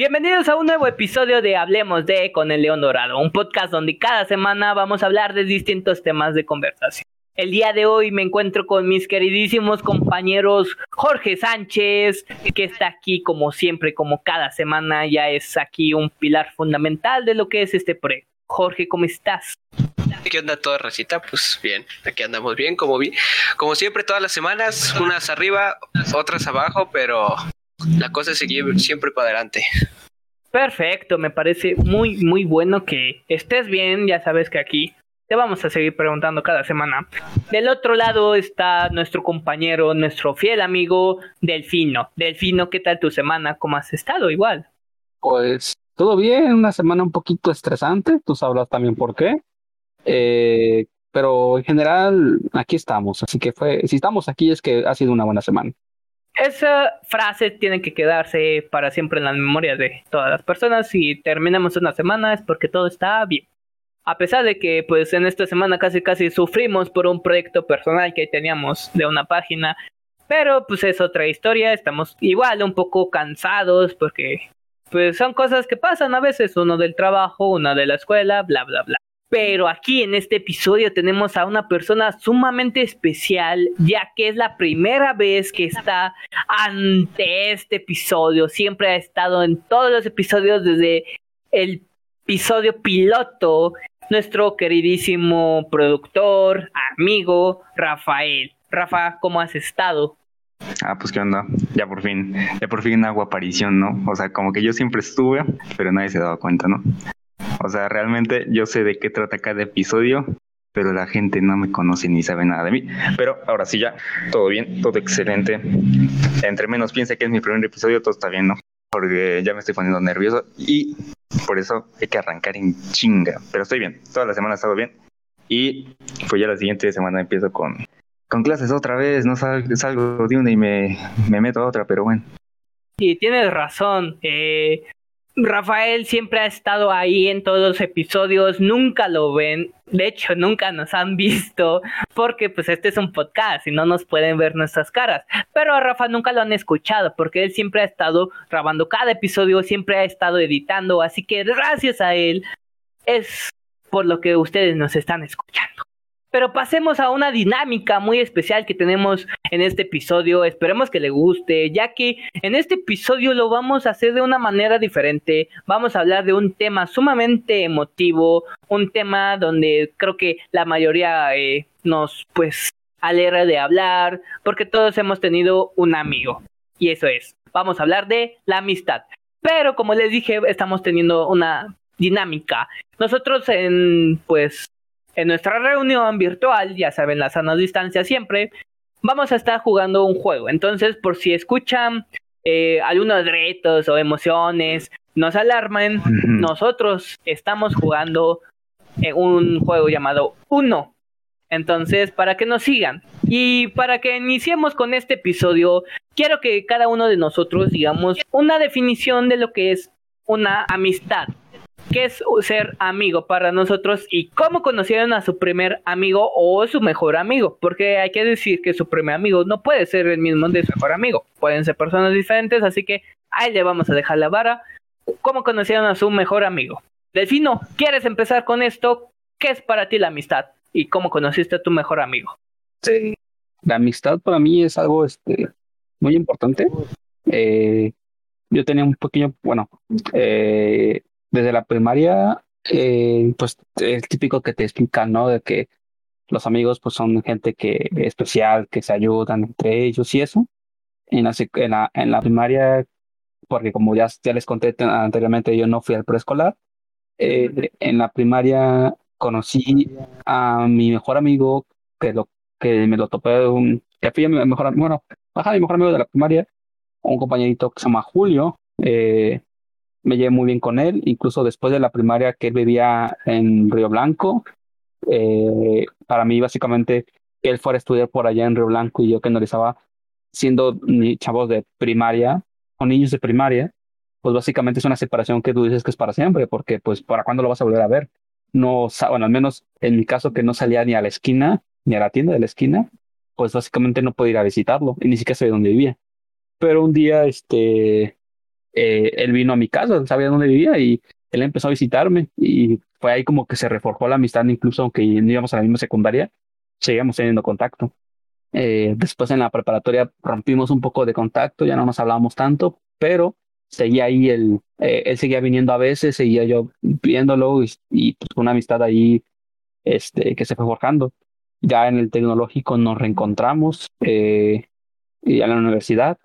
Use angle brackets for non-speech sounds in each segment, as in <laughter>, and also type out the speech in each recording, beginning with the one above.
Bienvenidos a un nuevo episodio de Hablemos de con el León Dorado, un podcast donde cada semana vamos a hablar de distintos temas de conversación. El día de hoy me encuentro con mis queridísimos compañeros Jorge Sánchez, que está aquí como siempre, como cada semana, ya es aquí un pilar fundamental de lo que es este proyecto. Jorge, ¿cómo estás? ¿Qué onda toda recita? Pues bien, aquí andamos bien, como vi, como siempre todas las semanas, unas arriba, otras abajo, pero la cosa es seguir siempre para adelante. Perfecto, me parece muy muy bueno que estés bien, ya sabes que aquí te vamos a seguir preguntando cada semana. Del otro lado está nuestro compañero, nuestro fiel amigo Delfino. Delfino, ¿qué tal tu semana? ¿Cómo has estado igual? Pues todo bien, una semana un poquito estresante, tú sabrás también por qué. Eh, pero en general aquí estamos, así que fue, si estamos aquí es que ha sido una buena semana. Esa frase tiene que quedarse para siempre en la memoria de todas las personas. Si terminamos una semana es porque todo está bien. A pesar de que pues en esta semana casi casi sufrimos por un proyecto personal que teníamos de una página. Pero pues es otra historia, estamos igual un poco cansados porque pues son cosas que pasan a veces, uno del trabajo, uno de la escuela, bla bla bla. Pero aquí en este episodio tenemos a una persona sumamente especial, ya que es la primera vez que está ante este episodio. Siempre ha estado en todos los episodios desde el episodio piloto. Nuestro queridísimo productor, amigo, Rafael. Rafa, ¿cómo has estado? Ah, pues qué onda, ya por fin, ya por fin hago aparición, ¿no? O sea, como que yo siempre estuve, pero nadie se daba cuenta, ¿no? O sea, realmente yo sé de qué trata cada episodio, pero la gente no me conoce ni sabe nada de mí. Pero ahora sí ya, todo bien, todo excelente. Entre menos piense que es mi primer episodio, todo está bien, ¿no? Porque ya me estoy poniendo nervioso y por eso hay que arrancar en chinga. Pero estoy bien, toda la semana ha estado bien. Y pues ya la siguiente semana empiezo con, con clases otra vez, no salgo, de una y me, me meto a otra, pero bueno. Y tienes razón. Eh, Rafael siempre ha estado ahí en todos los episodios, nunca lo ven, de hecho nunca nos han visto porque pues este es un podcast y no nos pueden ver nuestras caras, pero a Rafa nunca lo han escuchado porque él siempre ha estado grabando cada episodio, siempre ha estado editando, así que gracias a él es por lo que ustedes nos están escuchando. Pero pasemos a una dinámica muy especial que tenemos en este episodio. Esperemos que le guste, ya que en este episodio lo vamos a hacer de una manera diferente. Vamos a hablar de un tema sumamente emotivo, un tema donde creo que la mayoría eh, nos pues alegra de hablar, porque todos hemos tenido un amigo. Y eso es, vamos a hablar de la amistad. Pero como les dije, estamos teniendo una dinámica. Nosotros en pues en nuestra reunión virtual, ya saben, la sana distancia siempre, vamos a estar jugando un juego. Entonces, por si escuchan eh, algunos retos o emociones, no se alarmen, nosotros estamos jugando en un juego llamado Uno. Entonces, para que nos sigan y para que iniciemos con este episodio, quiero que cada uno de nosotros digamos una definición de lo que es una amistad qué es ser amigo para nosotros y cómo conocieron a su primer amigo o su mejor amigo, porque hay que decir que su primer amigo no puede ser el mismo de su mejor amigo, pueden ser personas diferentes, así que ahí le vamos a dejar la vara. ¿Cómo conocieron a su mejor amigo? Delfino, ¿quieres empezar con esto? ¿Qué es para ti la amistad? ¿Y cómo conociste a tu mejor amigo? Sí, la amistad para mí es algo este, muy importante. Eh, yo tenía un pequeño, bueno, eh, desde la primaria, eh, pues es típico que te explican, ¿no? De que los amigos pues son gente que especial, que se ayudan entre ellos y eso. En la, en la, en la primaria, porque como ya, ya les conté anteriormente, yo no fui al preescolar. Eh, en la primaria conocí a mi mejor amigo, que, lo, que me lo topé, un, que fui a mi mejor, bueno, baja mi mejor amigo de la primaria, un compañerito que se llama Julio, eh, me llevé muy bien con él, incluso después de la primaria que él vivía en Río Blanco. Eh, para mí, básicamente, él fuera a estudiar por allá en Río Blanco y yo que no estaba siendo chavos de primaria o niños de primaria, pues básicamente es una separación que tú dices que es para siempre, porque pues para cuándo lo vas a volver a ver. No, bueno, al menos en mi caso que no salía ni a la esquina, ni a la tienda de la esquina, pues básicamente no podía ir a visitarlo y ni siquiera sabía dónde vivía. Pero un día, este, eh, él vino a mi casa, sabía dónde vivía y él empezó a visitarme y fue ahí como que se reforjó la amistad, incluso aunque no íbamos a la misma secundaria, seguíamos teniendo contacto. Eh, después en la preparatoria rompimos un poco de contacto, ya no nos hablábamos tanto, pero seguía ahí, él, eh, él seguía viniendo a veces, seguía yo viéndolo y, y pues, una amistad ahí este, que se fue forjando. Ya en el tecnológico nos reencontramos eh, y en la universidad,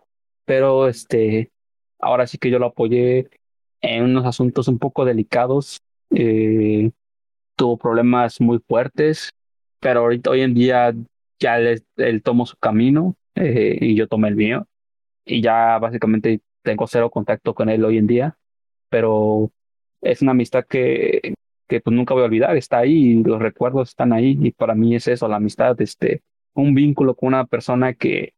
pero este, ahora sí que yo lo apoyé en unos asuntos un poco delicados. Eh, tuvo problemas muy fuertes, pero ahorita hoy en día ya él, él tomó su camino eh, y yo tomé el mío. Y ya básicamente tengo cero contacto con él hoy en día, pero es una amistad que, que pues nunca voy a olvidar, está ahí, los recuerdos están ahí y para mí es eso, la amistad, este, un vínculo con una persona que,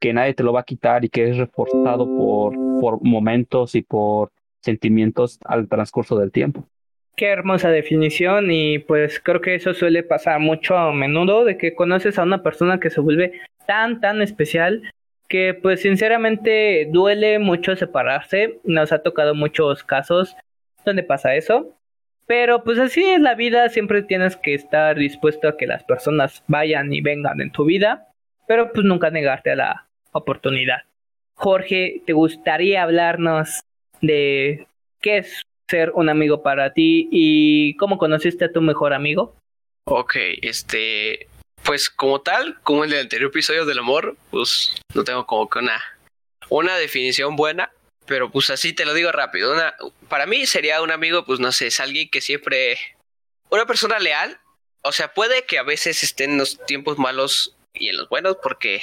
que nadie te lo va a quitar y que es reforzado por, momentos y por sentimientos al transcurso del tiempo. Qué hermosa definición y pues creo que eso suele pasar mucho a menudo de que conoces a una persona que se vuelve tan tan especial que pues sinceramente duele mucho separarse. Nos ha tocado muchos casos donde pasa eso. Pero pues así es la vida, siempre tienes que estar dispuesto a que las personas vayan y vengan en tu vida, pero pues nunca negarte a la oportunidad. Jorge, ¿te gustaría hablarnos de qué es ser un amigo para ti y cómo conociste a tu mejor amigo? Ok, este, pues como tal, como el del anterior episodio del amor, pues no tengo como que una, una definición buena, pero pues así te lo digo rápido. Una, para mí sería un amigo, pues no sé, es alguien que siempre... Una persona leal. O sea, puede que a veces esté en los tiempos malos y en los buenos, porque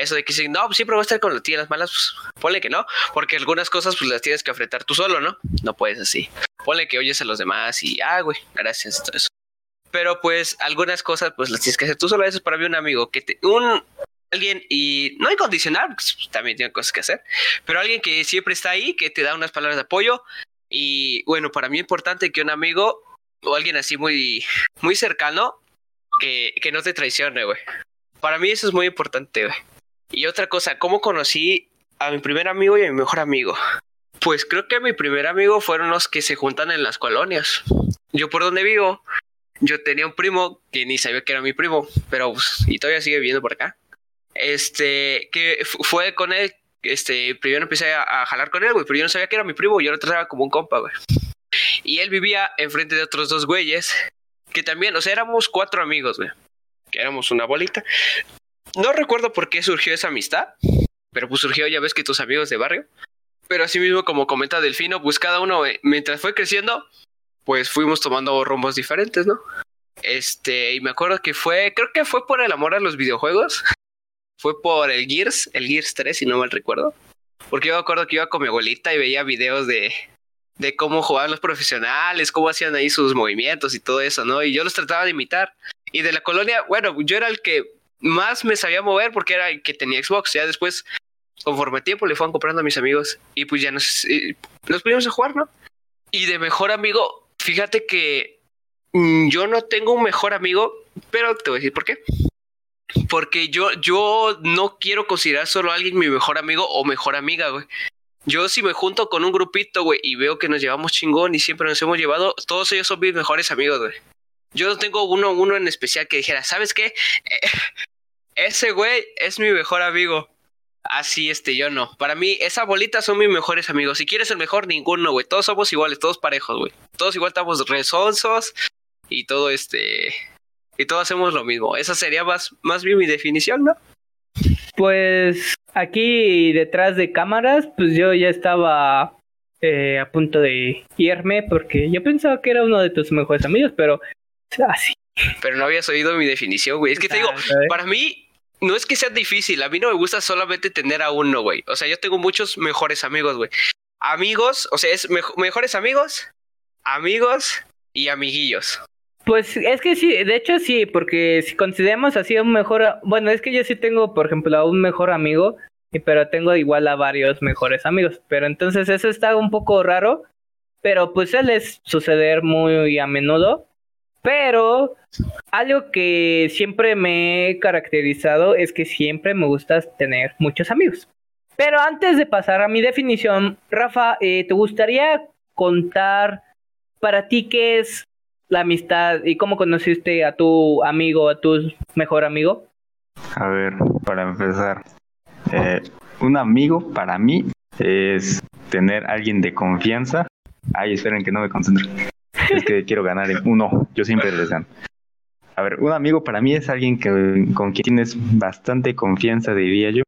eso de que si no, siempre voy a estar con las tías malas, pues ponle que no, porque algunas cosas pues las tienes que enfrentar tú solo, ¿no? No puedes así. Ponle que oyes a los demás y, ah, güey, gracias, todo eso. Pero pues algunas cosas pues las tienes que hacer tú solo. Eso es para mí un amigo que te, un, alguien y no incondicional, también tiene cosas que hacer, pero alguien que siempre está ahí, que te da unas palabras de apoyo y bueno, para mí es importante que un amigo o alguien así muy muy cercano que, que no te traicione, güey. Para mí eso es muy importante, güey. Y otra cosa, ¿cómo conocí a mi primer amigo y a mi mejor amigo? Pues creo que mi primer amigo fueron los que se juntan en las colonias. Yo por donde vivo, yo tenía un primo que ni sabía que era mi primo, pero pues, y todavía sigue viviendo por acá este, que fue con él, este, primero empecé a, jalar con él, güey, pero yo no sabía que era mi primo, yo lo trataba como un compa, güey. Y él vivía enfrente de otros dos güeyes, que también, o sea, éramos cuatro amigos, güey, que éramos una bolita. No recuerdo por qué surgió esa amistad, pero pues surgió, ya ves que tus amigos de barrio. Pero así mismo, como comenta Delfino, pues cada uno, eh, mientras fue creciendo, pues fuimos tomando rumbos diferentes, ¿no? Este, y me acuerdo que fue, creo que fue por el amor a los videojuegos <laughs> fue por el Gears, el Gears 3, si no mal recuerdo. Porque yo me acuerdo que iba con mi abuelita y veía videos de, de cómo jugaban los profesionales, cómo hacían ahí sus movimientos y todo eso, ¿no? Y yo los trataba de imitar. Y de la colonia, bueno, yo era el que más me sabía mover porque era el que tenía Xbox. Ya después, conforme tiempo, le fueron comprando a mis amigos y pues ya nos, nos pudimos jugar, ¿no? Y de mejor amigo, fíjate que mm, yo no tengo un mejor amigo, pero te voy a decir por qué. Porque yo, yo no quiero considerar solo a alguien mi mejor amigo o mejor amiga, güey. Yo si me junto con un grupito, güey, y veo que nos llevamos chingón y siempre nos hemos llevado, todos ellos son mis mejores amigos, güey. Yo no tengo uno, uno en especial que dijera, ¿sabes qué? Ese güey es mi mejor amigo. Así, este, yo no. Para mí, esa bolita son mis mejores amigos. Si quieres el mejor, ninguno, güey. Todos somos iguales, todos parejos, güey. Todos igual estamos resonsos y todo, este, y todos hacemos lo mismo. Esa sería más, más bien mi definición, ¿no? Pues aquí detrás de cámaras, pues yo ya estaba eh, a punto de irme porque yo pensaba que era uno de tus mejores amigos, pero así. Pero no habías oído mi definición, güey. Es que te digo, para mí no es que sea difícil, a mí no me gusta solamente tener a uno, güey. O sea, yo tengo muchos mejores amigos, güey. Amigos, o sea, es mejores amigos, amigos y amiguillos. Pues es que sí, de hecho sí, porque si consideramos así un mejor, bueno, es que yo sí tengo, por ejemplo, a un mejor amigo, pero tengo igual a varios mejores amigos, pero entonces eso está un poco raro, pero pues suele suceder muy a menudo, pero algo que siempre me he caracterizado es que siempre me gusta tener muchos amigos. Pero antes de pasar a mi definición, Rafa, eh, ¿te gustaría contar para ti qué es la amistad y cómo conociste a tu amigo, a tu mejor amigo? A ver, para empezar, eh, un amigo para mí es tener alguien de confianza. Ay, esperen que no me concentro. Es que quiero ganar en uno. Yo siempre les gano. A ver, un amigo para mí es alguien que, con quien tienes bastante confianza, diría yo.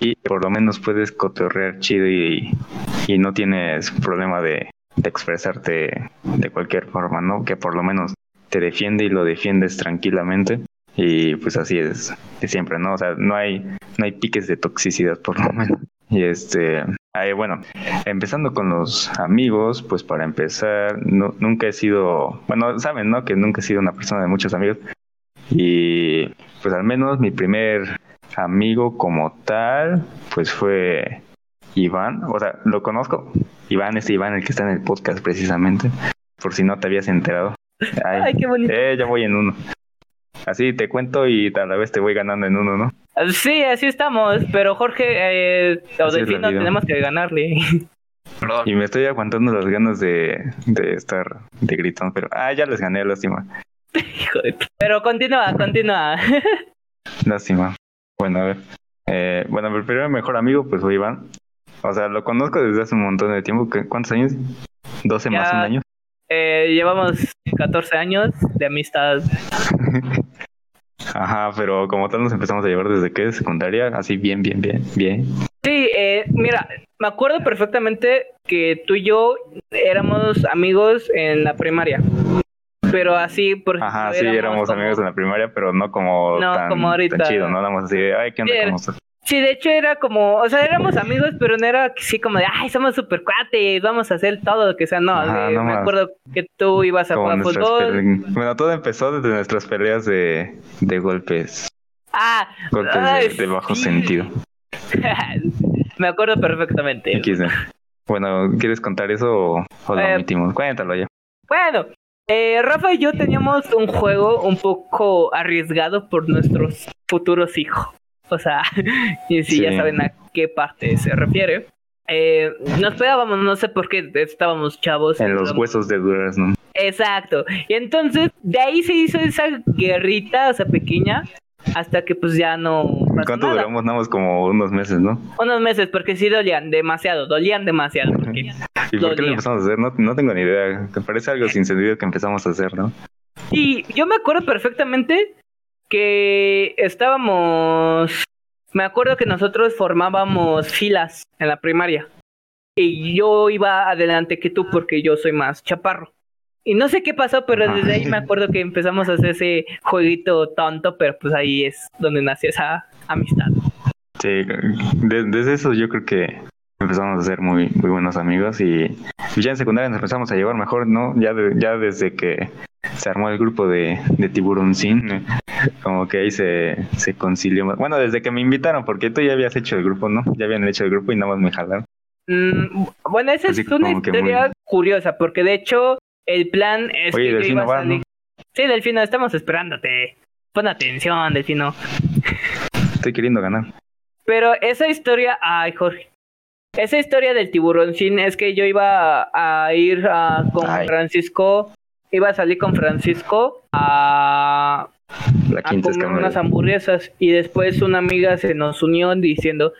Y por lo menos puedes cotorrear chido y, y no tienes problema de, de expresarte de cualquier forma, ¿no? Que por lo menos te defiende y lo defiendes tranquilamente y pues así es de siempre, ¿no? O sea, no hay no hay piques de toxicidad por lo menos. Y este, ahí, bueno, empezando con los amigos, pues para empezar, no, nunca he sido, bueno, saben, ¿no? Que nunca he sido una persona de muchos amigos. Y pues al menos mi primer amigo como tal, pues fue Iván, o sea, lo conozco. Iván es Iván el que está en el podcast precisamente, por si no te habías enterado. Ay, qué bonito. Eh, ya voy en uno. Así te cuento y a la vez te voy ganando en uno, ¿no? Sí, así estamos, pero Jorge, eh, o Delfino, tenemos que ganarle. Perdón. Y me estoy aguantando las ganas de, de estar de gritón, pero ah, ya les gané, lástima. <laughs> Hijo de... Pero continúa, continúa. <laughs> Lástima. Bueno, a ver. Eh, bueno, el primer mejor amigo, pues fue Iván. O sea, lo conozco desde hace un montón de tiempo. ¿Qué- ¿Cuántos años? ¿12 más un año? Eh, llevamos 14 años de amistad. <laughs> Ajá, pero como tal nos empezamos a llevar desde que secundaria, así bien, bien, bien, bien. Sí, eh, mira, me acuerdo perfectamente que tú y yo éramos amigos en la primaria. Pero así, por Ajá, sí, éramos como- amigos en la primaria, pero no como, No, tan, como ahorita. tan chido, ¿no? Más así de, ay, ¿qué onda? Sí, ¿Cómo estás? Sí, de hecho era como, o sea, éramos amigos, pero no era así como de, ay, somos super cuates, vamos a hacer todo lo que sea. No, Ajá, de- no me más. acuerdo que tú ibas a jugar fútbol. Bueno, todo empezó desde nuestras peleas de, de golpes, Ah, golpes ay, de, de bajo sí. sentido. <laughs> me acuerdo perfectamente. Bueno, ¿quieres contar eso o, o lo Eh, omitimos? Cuéntalo ya. Bueno, eh, Rafa y yo teníamos un juego un poco arriesgado por nuestros futuros hijos. <laughs> O sea, <laughs> y si ya saben a qué parte se refiere. Eh, nos pegábamos, no sé por qué estábamos chavos. En los huesos de durazno. Exacto. Y entonces de ahí se hizo esa guerrita, o sea, pequeña, hasta que pues ya no ¿Cuánto nada. duramos? Nada más como unos meses, ¿no? Unos meses, porque sí dolían demasiado, dolían demasiado. ¿Y por qué lo empezamos a hacer? No, no tengo ni idea. Me parece algo sin sentido que empezamos a hacer, ¿no? Y yo me acuerdo perfectamente que estábamos. Me acuerdo que nosotros formábamos filas en la primaria. Y yo iba adelante que tú porque yo soy más chaparro. Y no sé qué pasó, pero desde ahí me acuerdo que empezamos a hacer ese jueguito tonto, pero pues ahí es donde nació esa amistad. Sí, de- desde eso yo creo que empezamos a ser muy, muy buenos amigos y ya en secundaria nos empezamos a llevar mejor, ¿no? Ya, de- ya desde que se armó el grupo de, de Tiburoncín, como que ahí se, se concilió. Bueno, desde que me invitaron, porque tú ya habías hecho el grupo, ¿no? Ya habían hecho el grupo y nada más me jalaron. Mm, bueno, esa Así es una historia muy- curiosa, porque de hecho el plan es Oye, que Delfino iba a salir. Sí, Delfino, estamos esperándote. Pon atención, Delfino. Estoy queriendo ganar. Pero esa historia, ay, Jorge. Esa historia del tiburoncín es que yo iba a, a ir a- con Ay. Francisco, iba a salir con Francisco a, La a quinta comer unas hamburguesas y después una amiga se nos unió diciendo,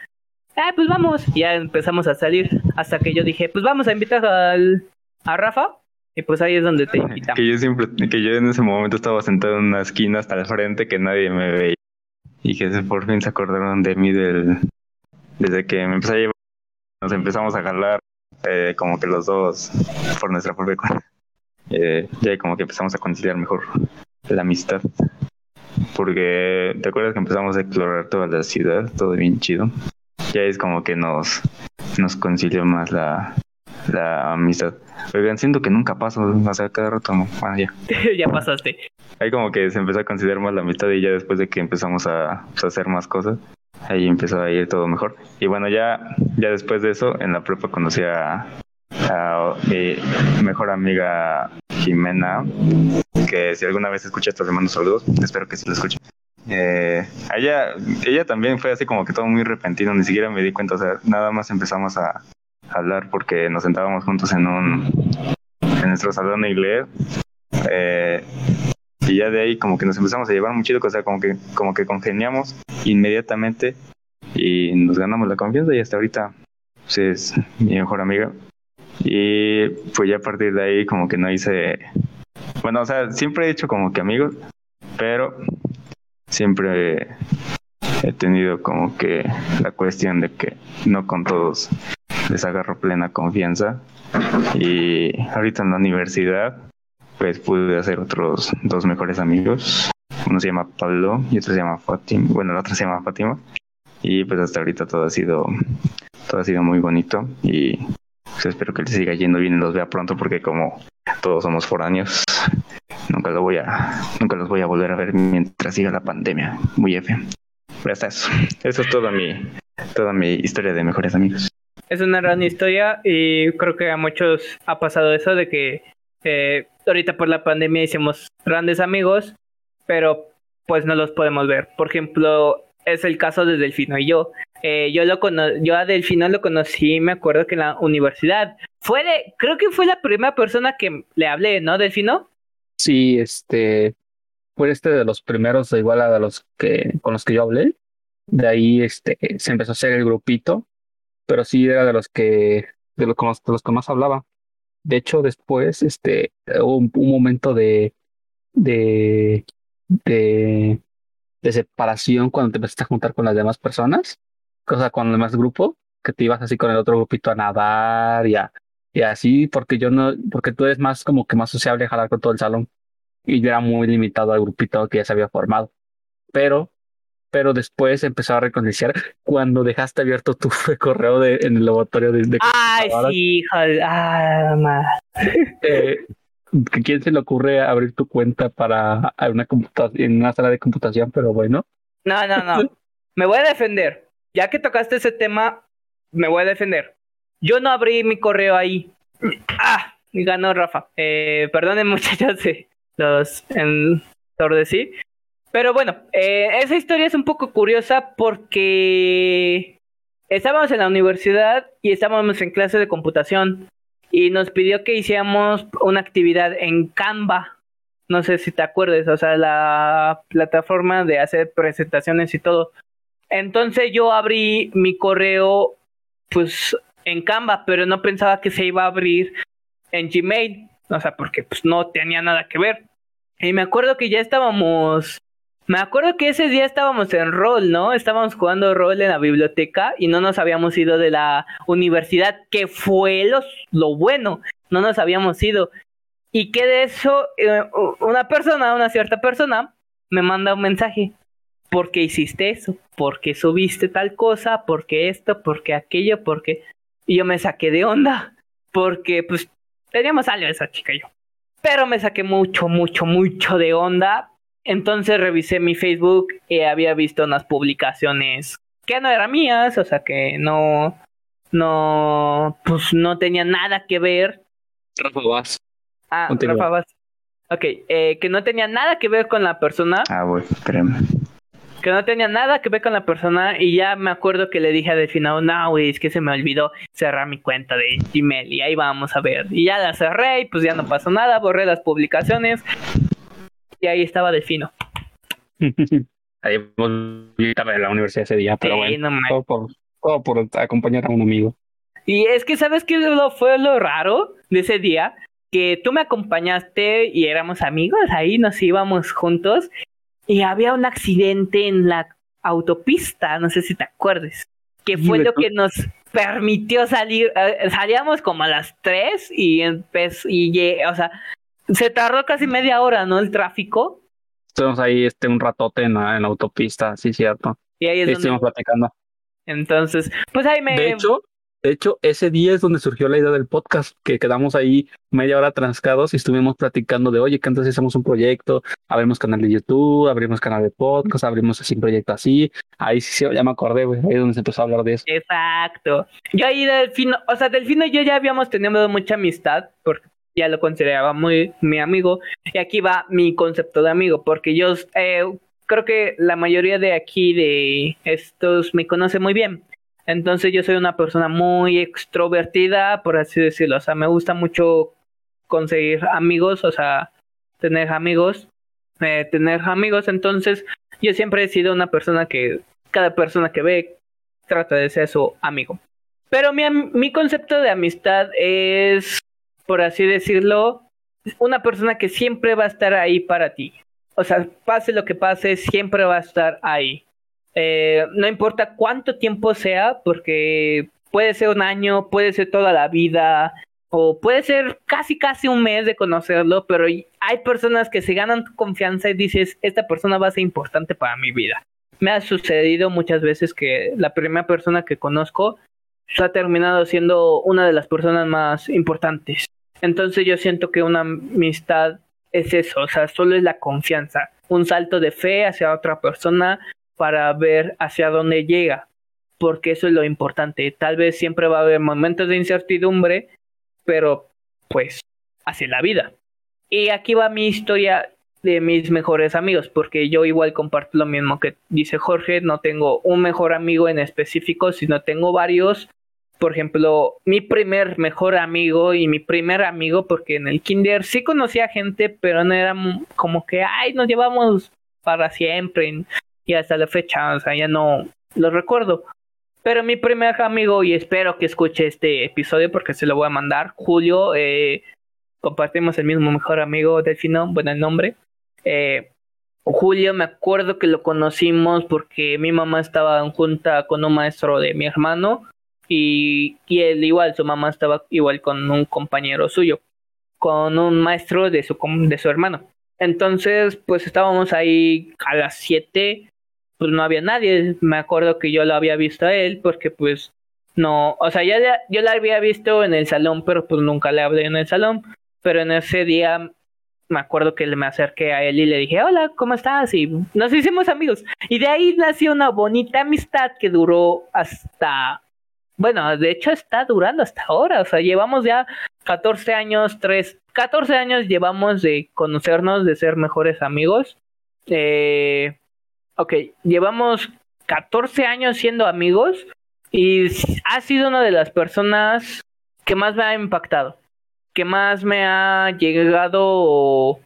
ah, pues vamos. Y ya empezamos a salir hasta que yo dije, pues vamos a invitar al, a Rafa y pues ahí es donde te invitamos. Que yo siempre, que yo en ese momento estaba sentado en una esquina hasta el frente que nadie me veía. Y que por fin se acordaron de mí del, desde que me empecé a llevar. Nos empezamos a jalar eh, como que los dos por nuestra propia cuenta. Eh, ya como que empezamos a conciliar mejor la amistad. Porque te acuerdas que empezamos a explorar toda la ciudad, todo bien chido. Ya es como que nos, nos concilió más la, la amistad. Oigan, siento que nunca paso, o sea, cada rato, bueno, ya. <laughs> ya pasaste. Ahí como que se empezó a considerar más la amistad y ya después de que empezamos a, pues, a hacer más cosas, ahí empezó a ir todo mejor. Y bueno, ya, ya después de eso, en la prepa conocí a, a mi mejor amiga Jimena, que si alguna vez escucha esto le mando saludos, espero que sí lo escuche. Eh, ella, ella también fue así como que todo muy repentino, ni siquiera me di cuenta, o sea, nada más empezamos a hablar porque nos sentábamos juntos en un en nuestro salón de inglés. Eh, y ya de ahí como que nos empezamos a llevar muy chido, o sea, como que, como que congeniamos inmediatamente y nos ganamos la confianza y hasta ahorita pues, es mi mejor amiga. Y pues ya a partir de ahí como que no hice, bueno, o sea, siempre he hecho como que amigos, pero siempre he tenido como que la cuestión de que no con todos les agarro plena confianza. Y ahorita en la universidad, pues pude hacer otros dos mejores amigos. Uno se llama Pablo y otro se llama Fátima. Bueno, la otra se llama Fátima. Y pues hasta ahorita todo ha sido, todo ha sido muy bonito y pues espero que les siga yendo bien y los vea pronto porque como todos somos foráneos, nunca lo voy a, nunca los voy a volver a ver mientras siga la pandemia. Muy F. Pero hasta eso. Eso es toda mi, toda mi historia de mejores amigos. Es una gran historia y creo que a muchos ha pasado eso de que eh, ahorita por la pandemia hicimos grandes amigos, pero pues no los podemos ver. Por ejemplo, es el caso de Delfino y yo. Eh, yo lo yo a Delfino lo conocí, me acuerdo que en la universidad. Fue de, creo que fue la primera persona que le hablé, ¿no, Delfino? Sí, este, fue este de los primeros, igual a los que con los que yo hablé. De ahí, este, se empezó a hacer el grupito, pero sí era de los que, de los, de los que más hablaba. De hecho, después, este, hubo un, momento de, de, de, de, separación cuando te empezaste a juntar con las demás personas, o sea, con el demás grupo, que te ibas así con el otro grupito a nadar y, y así, porque yo no, porque tú eres más como que más sociable a jalar con todo el salón y yo era muy limitado al grupito que ya se había formado. Pero pero después empezó a reconciliar cuando dejaste abierto tu <laughs> correo de, en el laboratorio de, Ay, sí, hijo ah, eh, ¿Quién se le ocurre abrir tu cuenta para una en una sala de computación? Pero bueno. No, no, no. me voy a defender. Ya que tocaste ese tema, me voy a defender. Yo no abrí mi correo ahí. Ah, ganó Rafa. Eh, perdonen <laughs> muchachos, los en sí. Pero bueno, eh, esa historia es un poco curiosa porque estábamos en la universidad y estábamos en clase de computación y nos pidió que hiciéramos una actividad en Canva. No sé si te acuerdas, o sea, la plataforma de hacer presentaciones y todo. Entonces yo abrí mi correo pues en Canva, pero no pensaba que se iba a abrir en Gmail, o sea, porque pues no tenía nada que ver. Y me acuerdo que ya estábamos me acuerdo que ese día estábamos en rol, ¿no? Estábamos jugando rol en la biblioteca y no nos habíamos ido de la universidad, que fue lo, lo bueno, no nos habíamos ido. Y que de eso, eh, una persona, una cierta persona, me manda un mensaje. ¿Por qué hiciste eso? ¿Por qué subiste tal cosa? ¿Por qué esto? ¿Por qué aquello? ¿Por qué? Y yo me saqué de onda. Porque, pues, teníamos algo esa chica y yo. Pero me saqué mucho, mucho, mucho de onda entonces revisé mi Facebook y había visto unas publicaciones que no eran mías, o sea que no, no, pues no tenía nada que ver. Rafa Vaz. Ah, Rafa Vaz. Ok, eh, que no tenía nada que ver con la persona. Ah, bueno, espérame. Que no tenía nada que ver con la persona y ya me acuerdo que le dije a Delfino, no, güey, es que se me olvidó cerrar mi cuenta de Gmail y ahí vamos a ver. Y ya la cerré y pues ya no pasó nada, borré las publicaciones y ahí estaba Delfino. <laughs> ahí estaba en la universidad ese día, pero bueno, todo por, acompañar a un amigo. Y es que, ¿sabes qué fue lo raro de ese día? Que tú me acompañaste y éramos amigos, ahí nos íbamos juntos y había un accidente en la autopista, no sé si te acuerdes, que fue lo que nos permitió salir, eh, salíamos como a las 3 y, empezó, y o sea, se tardó casi media hora, ¿no? El tráfico. Estuvimos ahí este, un ratote en la, autopista, sí, cierto. Y ahí es estuvimos platicando. Entonces, pues ahí me. De hecho, de hecho, ese día es donde surgió la idea del podcast, que quedamos ahí media hora transcados y estuvimos platicando de, oye, que entonces hacemos un proyecto, abrimos canal de YouTube, abrimos canal de podcast, abrimos así un proyecto así. Ahí sí, ya me acordé, güey, ahí es donde se empezó a hablar de eso. Exacto. Yo ahí Delfino, o sea, Delfino y yo ya habíamos tenido mucha amistad, porque ya lo consideraba muy mi amigo. Y aquí va mi concepto de amigo, porque yo, eh, creo que la mayoría de aquí de estos me conoce muy bien. Entonces yo soy una persona muy extrovertida, por así decirlo. O sea, me gusta mucho conseguir amigos, o sea, tener amigos, eh, tener amigos. Entonces yo siempre he sido una persona que cada persona que ve trata de ser su amigo. Pero mi, mi concepto de amistad es, por así decirlo, una persona que siempre va a estar ahí para ti. O sea, pase lo que pase, siempre va a estar ahí. Eh, no importa cuánto tiempo sea, porque puede ser un año, puede ser toda la vida, o puede ser casi casi un mes de conocerlo, pero hay personas que se ganan tu confianza y dices, esta persona va a ser importante para mi vida. Me ha sucedido muchas veces que la primera persona que conozco ha terminado siendo una de las personas más importantes. Entonces yo siento que una amistad es eso, o sea, solo es la confianza, un salto de fe hacia otra persona para ver hacia dónde llega, porque eso es lo importante. Tal vez siempre va a haber momentos de incertidumbre, pero pues hacia la vida. Y aquí va mi historia de mis mejores amigos, porque yo igual comparto lo mismo que dice Jorge, no tengo un mejor amigo en específico, sino tengo varios por ejemplo, mi primer mejor amigo y mi primer amigo, porque en el kinder sí conocía gente, pero no era como que, ay, nos llevamos para siempre y hasta la fecha, o sea, ya no lo recuerdo. Pero mi primer amigo, y espero que escuche este episodio porque se lo voy a mandar, Julio, eh, compartimos el mismo mejor amigo, Delfino, bueno, el nombre. Eh, Julio, me acuerdo que lo conocimos porque mi mamá estaba junta con un maestro de mi hermano y, y él igual, su mamá estaba igual con un compañero suyo, con un maestro de su, de su hermano. Entonces, pues estábamos ahí a las 7, pues no había nadie. Me acuerdo que yo lo había visto a él porque pues no, o sea, ya, yo la había visto en el salón, pero pues nunca le hablé en el salón. Pero en ese día me acuerdo que me acerqué a él y le dije, hola, ¿cómo estás? Y nos hicimos amigos. Y de ahí nació una bonita amistad que duró hasta bueno, de hecho está durando hasta ahora, o sea, llevamos ya 14 años, 3, 14 años llevamos de conocernos, de ser mejores amigos. Eh, ok, llevamos 14 años siendo amigos y ha sido una de las personas que más me ha impactado, que más me ha llegado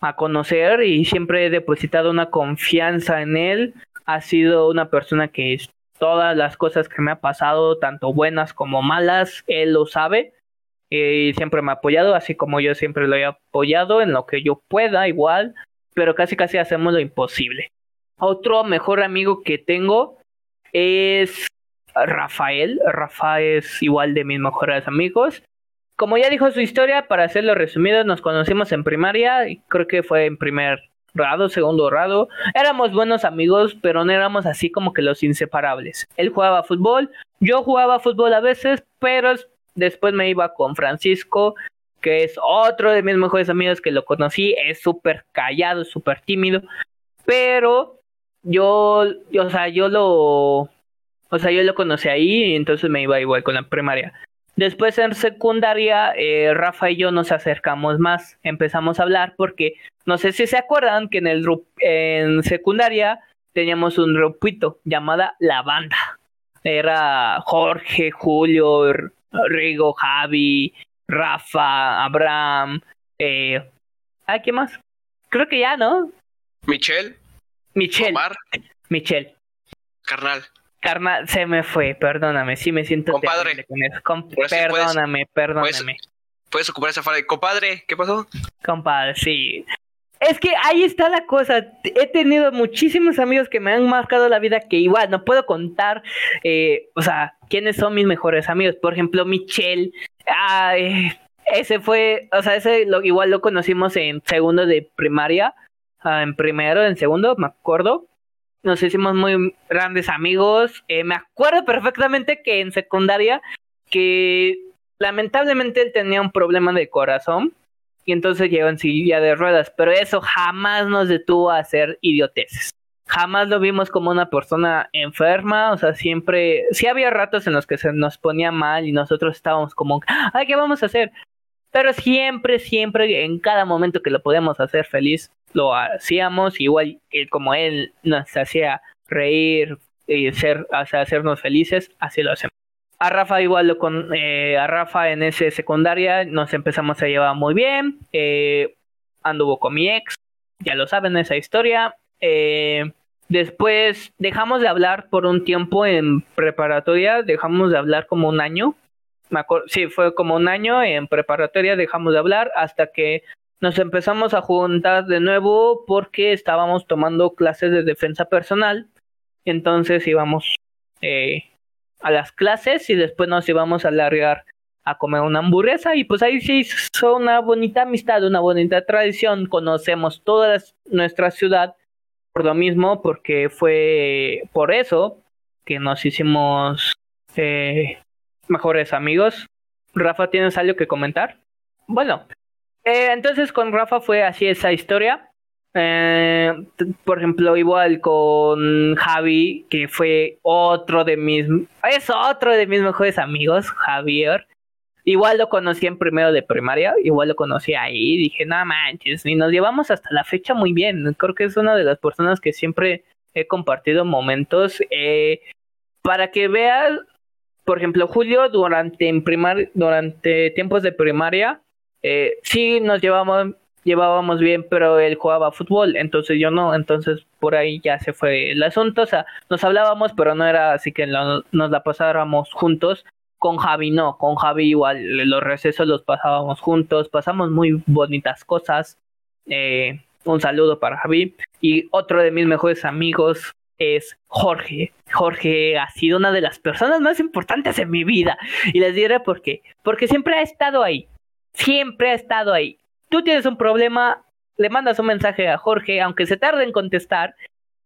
a conocer y siempre he depositado una confianza en él. Ha sido una persona que todas las cosas que me ha pasado, tanto buenas como malas, él lo sabe y siempre me ha apoyado, así como yo siempre lo he apoyado en lo que yo pueda igual, pero casi casi hacemos lo imposible. Otro mejor amigo que tengo es Rafael. Rafael es igual de mis mejores amigos. Como ya dijo su historia, para hacerlo resumido, nos conocimos en primaria, creo que fue en primer grado, segundo grado. Éramos buenos amigos, pero no éramos así como que los inseparables. Él jugaba fútbol, yo jugaba fútbol a veces, pero después me iba con Francisco, que es otro de mis mejores amigos que lo conocí, es súper callado, súper tímido, pero yo, o sea, yo lo, o sea, yo lo conocí ahí y entonces me iba igual con la primaria. Después en secundaria, eh, Rafa y yo nos acercamos más, empezamos a hablar porque no sé si se acuerdan que en el en secundaria teníamos un grupito llamada La Banda. Era Jorge, Julio, Rigo, Javi, Rafa, Abraham, eh, ¿ah, qué más? Creo que ya, ¿no? Michelle. Michelle. Omar. Michelle. Carnal. Carnal, se me fue, perdóname, sí me siento Compadre. con eso. perdóname, perdóname. Puedes, ocupar esa frase. Compadre, ¿qué pasó? Compadre, sí. Es que ahí está la cosa. He tenido muchísimos amigos que me han marcado la vida que igual no puedo contar, eh, o sea, quiénes son mis mejores amigos. Por ejemplo, Michelle. ese fue, o sea, ese lo, igual lo conocimos en segundo de primaria, ah, en primero, en segundo, me acuerdo nos hicimos muy grandes amigos. Eh, me acuerdo perfectamente que en secundaria, que lamentablemente él tenía un problema de corazón y entonces llegó en silla de ruedas, pero eso jamás nos detuvo a hacer idioteces. Jamás lo vimos como una persona enferma, o sea, siempre, sí había ratos en los que se nos ponía mal y nosotros estábamos como, ay, ¿qué vamos a hacer? Pero siempre, siempre, en cada momento que lo podemos hacer feliz, lo hacíamos, igual como él nos hacía reír y ser, hacernos felices, así lo hacemos. A Rafa igual lo con eh, a Rafa en ese secundaria nos empezamos a llevar muy bien. Eh, anduvo con mi ex, ya lo saben esa historia. Eh, después dejamos de hablar por un tiempo en preparatoria, dejamos de hablar como un año. Me sí, fue como un año en preparatoria, dejamos de hablar hasta que nos empezamos a juntar de nuevo porque estábamos tomando clases de defensa personal. Entonces íbamos eh, a las clases y después nos íbamos a largar a comer una hamburguesa y pues ahí sí hizo una bonita amistad, una bonita tradición. Conocemos toda nuestra ciudad por lo mismo, porque fue por eso que nos hicimos eh, mejores amigos. Rafa, ¿tienes algo que comentar? Bueno, eh, entonces con Rafa fue así esa historia. Eh, por ejemplo, igual con Javi, que fue otro de mis, es otro de mis mejores amigos, Javier. Igual lo conocí en primero de primaria, igual lo conocí ahí, dije, no manches, y nos llevamos hasta la fecha muy bien. Creo que es una de las personas que siempre he compartido momentos. Eh, para que veas, por ejemplo, Julio, durante, en primar, durante tiempos de primaria, eh, sí nos llevábamos, llevábamos bien, pero él jugaba fútbol, entonces yo no, entonces por ahí ya se fue el asunto, o sea, nos hablábamos, pero no era así que nos la pasáramos juntos. Con Javi no, con Javi igual los recesos los pasábamos juntos, pasamos muy bonitas cosas. Eh, un saludo para Javi. Y otro de mis mejores amigos es Jorge. Jorge ha sido una de las personas más importantes en mi vida. Y les diré por qué. Porque siempre ha estado ahí siempre ha estado ahí. Tú tienes un problema, le mandas un mensaje a Jorge, aunque se tarde en contestar,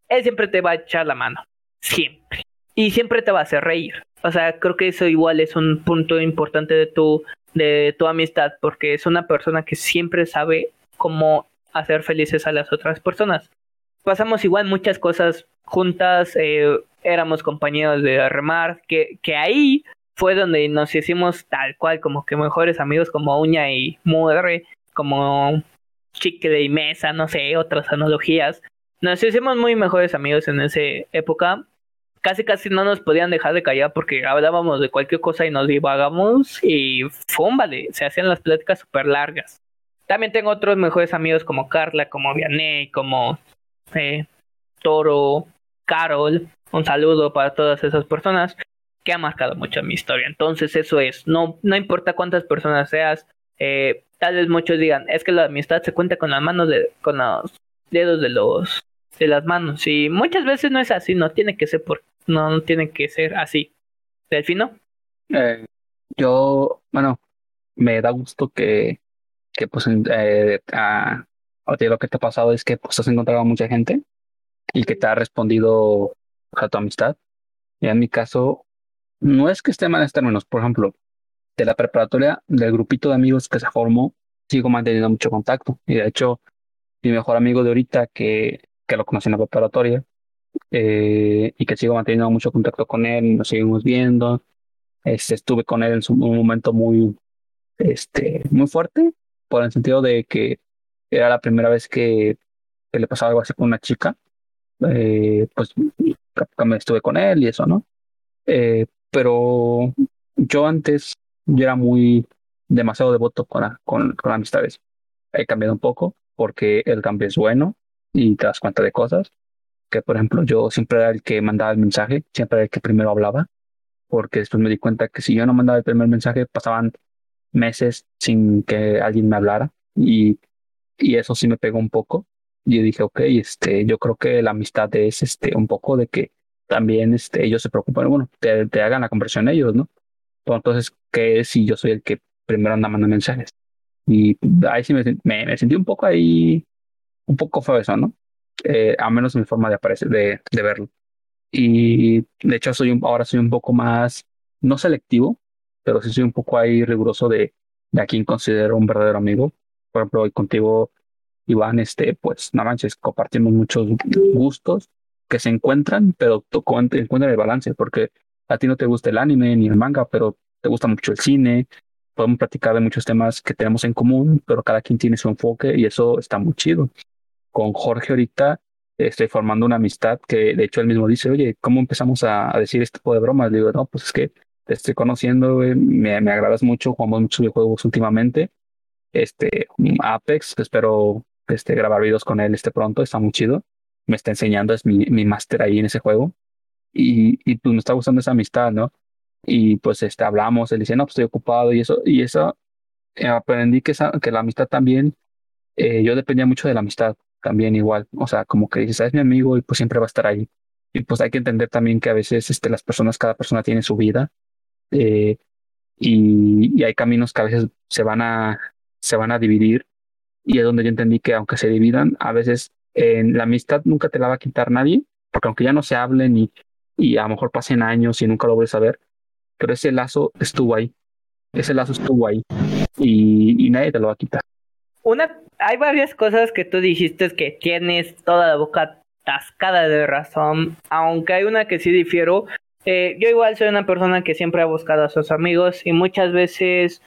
él siempre te va a echar la mano. Siempre. Y siempre te va a hacer reír. O sea, creo que eso igual es un punto importante de tu, de tu amistad, porque es una persona que siempre sabe cómo hacer felices a las otras personas. Pasamos igual muchas cosas juntas, eh, éramos compañeros de remar, que, que ahí fue donde nos hicimos tal cual, como que mejores amigos como uña y mudre, como chicle y mesa, no sé, otras analogías. Nos hicimos muy mejores amigos en esa época. Casi casi no nos podían dejar de callar porque hablábamos de cualquier cosa y nos divagamos y fúmbale, se hacían las pláticas súper largas. También tengo otros mejores amigos como Carla, como Vianney, como eh, Toro, Carol. Un saludo para todas esas personas que ha marcado mucho mi historia. Entonces eso es, no, no importa cuántas personas seas, eh, tal vez muchos digan, es que la amistad se cuenta con las manos de, con los dedos de los de las manos. Y muchas veces no es así, no tiene que ser por, no, tiene que ser así. Delfino. Eh, yo, bueno, me da gusto que, que pues eh, a, lo que te ha pasado es que pues has encontrado a mucha gente y que te ha respondido a tu amistad. Y en mi caso, no es que esté mal en términos, por ejemplo, de la preparatoria, del grupito de amigos que se formó, sigo manteniendo mucho contacto. Y de hecho, mi mejor amigo de ahorita, que, que lo conocí en la preparatoria, eh, y que sigo manteniendo mucho contacto con él, nos seguimos viendo. Este, estuve con él en un momento muy, este, muy fuerte, por el sentido de que era la primera vez que, le pasaba algo así con una chica. Eh, pues me estuve con él y eso, ¿no? Eh, pero yo antes yo era muy demasiado devoto con, con, con amistades. He cambiado un poco porque el cambio es bueno y te das cuenta de cosas. Que por ejemplo yo siempre era el que mandaba el mensaje, siempre era el que primero hablaba, porque después me di cuenta que si yo no mandaba el primer mensaje pasaban meses sin que alguien me hablara y, y eso sí me pegó un poco. Yo dije, ok, este, yo creo que la amistad es este, un poco de que también este, ellos se preocupan, bueno, te, te hagan la conversión ellos, ¿no? Entonces, ¿qué si yo soy el que primero anda mandando mensajes? Y ahí sí me, me, sentí un poco ahí, un poco feo eso, ¿no? Eh, a menos mi forma de aparecer, de, de verlo. Y de hecho, soy un, ahora soy un poco más, no selectivo, pero sí soy un poco ahí riguroso de, de a quién considero un verdadero amigo. Por ejemplo, hoy contigo, Iván, este, pues, no manches, compartimos muchos gustos que se encuentran, pero encuentran el balance, porque a ti no te gusta el anime ni el manga, pero te gusta mucho el cine, podemos platicar de muchos temas que tenemos en común, pero cada quien tiene su enfoque y eso está muy chido. con Jorge ahorita estoy formando una amistad que de hecho él mismo dice, oye, ¿cómo empezamos a, a decir este tipo de bromas? Le digo, no, pues es que te estoy conociendo, me, me agradas mucho, jugamos muchos videojuegos últimamente. Este, Apex, espero este, grabar videos con él este pronto, está muy chido. Me está enseñando, es mi, mi máster ahí en ese juego. Y, y pues me está gustando esa amistad, ¿no? Y pues este, hablamos, él dice, no, pues estoy ocupado y eso, y eso eh, aprendí que, esa, que la amistad también, eh, yo dependía mucho de la amistad también igual, o sea, como que dices, es mi amigo y pues siempre va a estar ahí. Y pues hay que entender también que a veces este, las personas, cada persona tiene su vida eh, y, y, hay caminos que a veces se van a, se van a dividir y es donde yo entendí que aunque se dividan, a veces en la amistad nunca te la va a quitar nadie, porque aunque ya no se hablen y, y a lo mejor pasen años y nunca lo vuelves a ver, pero ese lazo estuvo ahí, ese lazo estuvo ahí y, y nadie te lo va a quitar. Una, hay varias cosas que tú dijiste que tienes toda la boca tascada de razón, aunque hay una que sí difiero. Eh, yo igual soy una persona que siempre ha buscado a sus amigos y muchas veces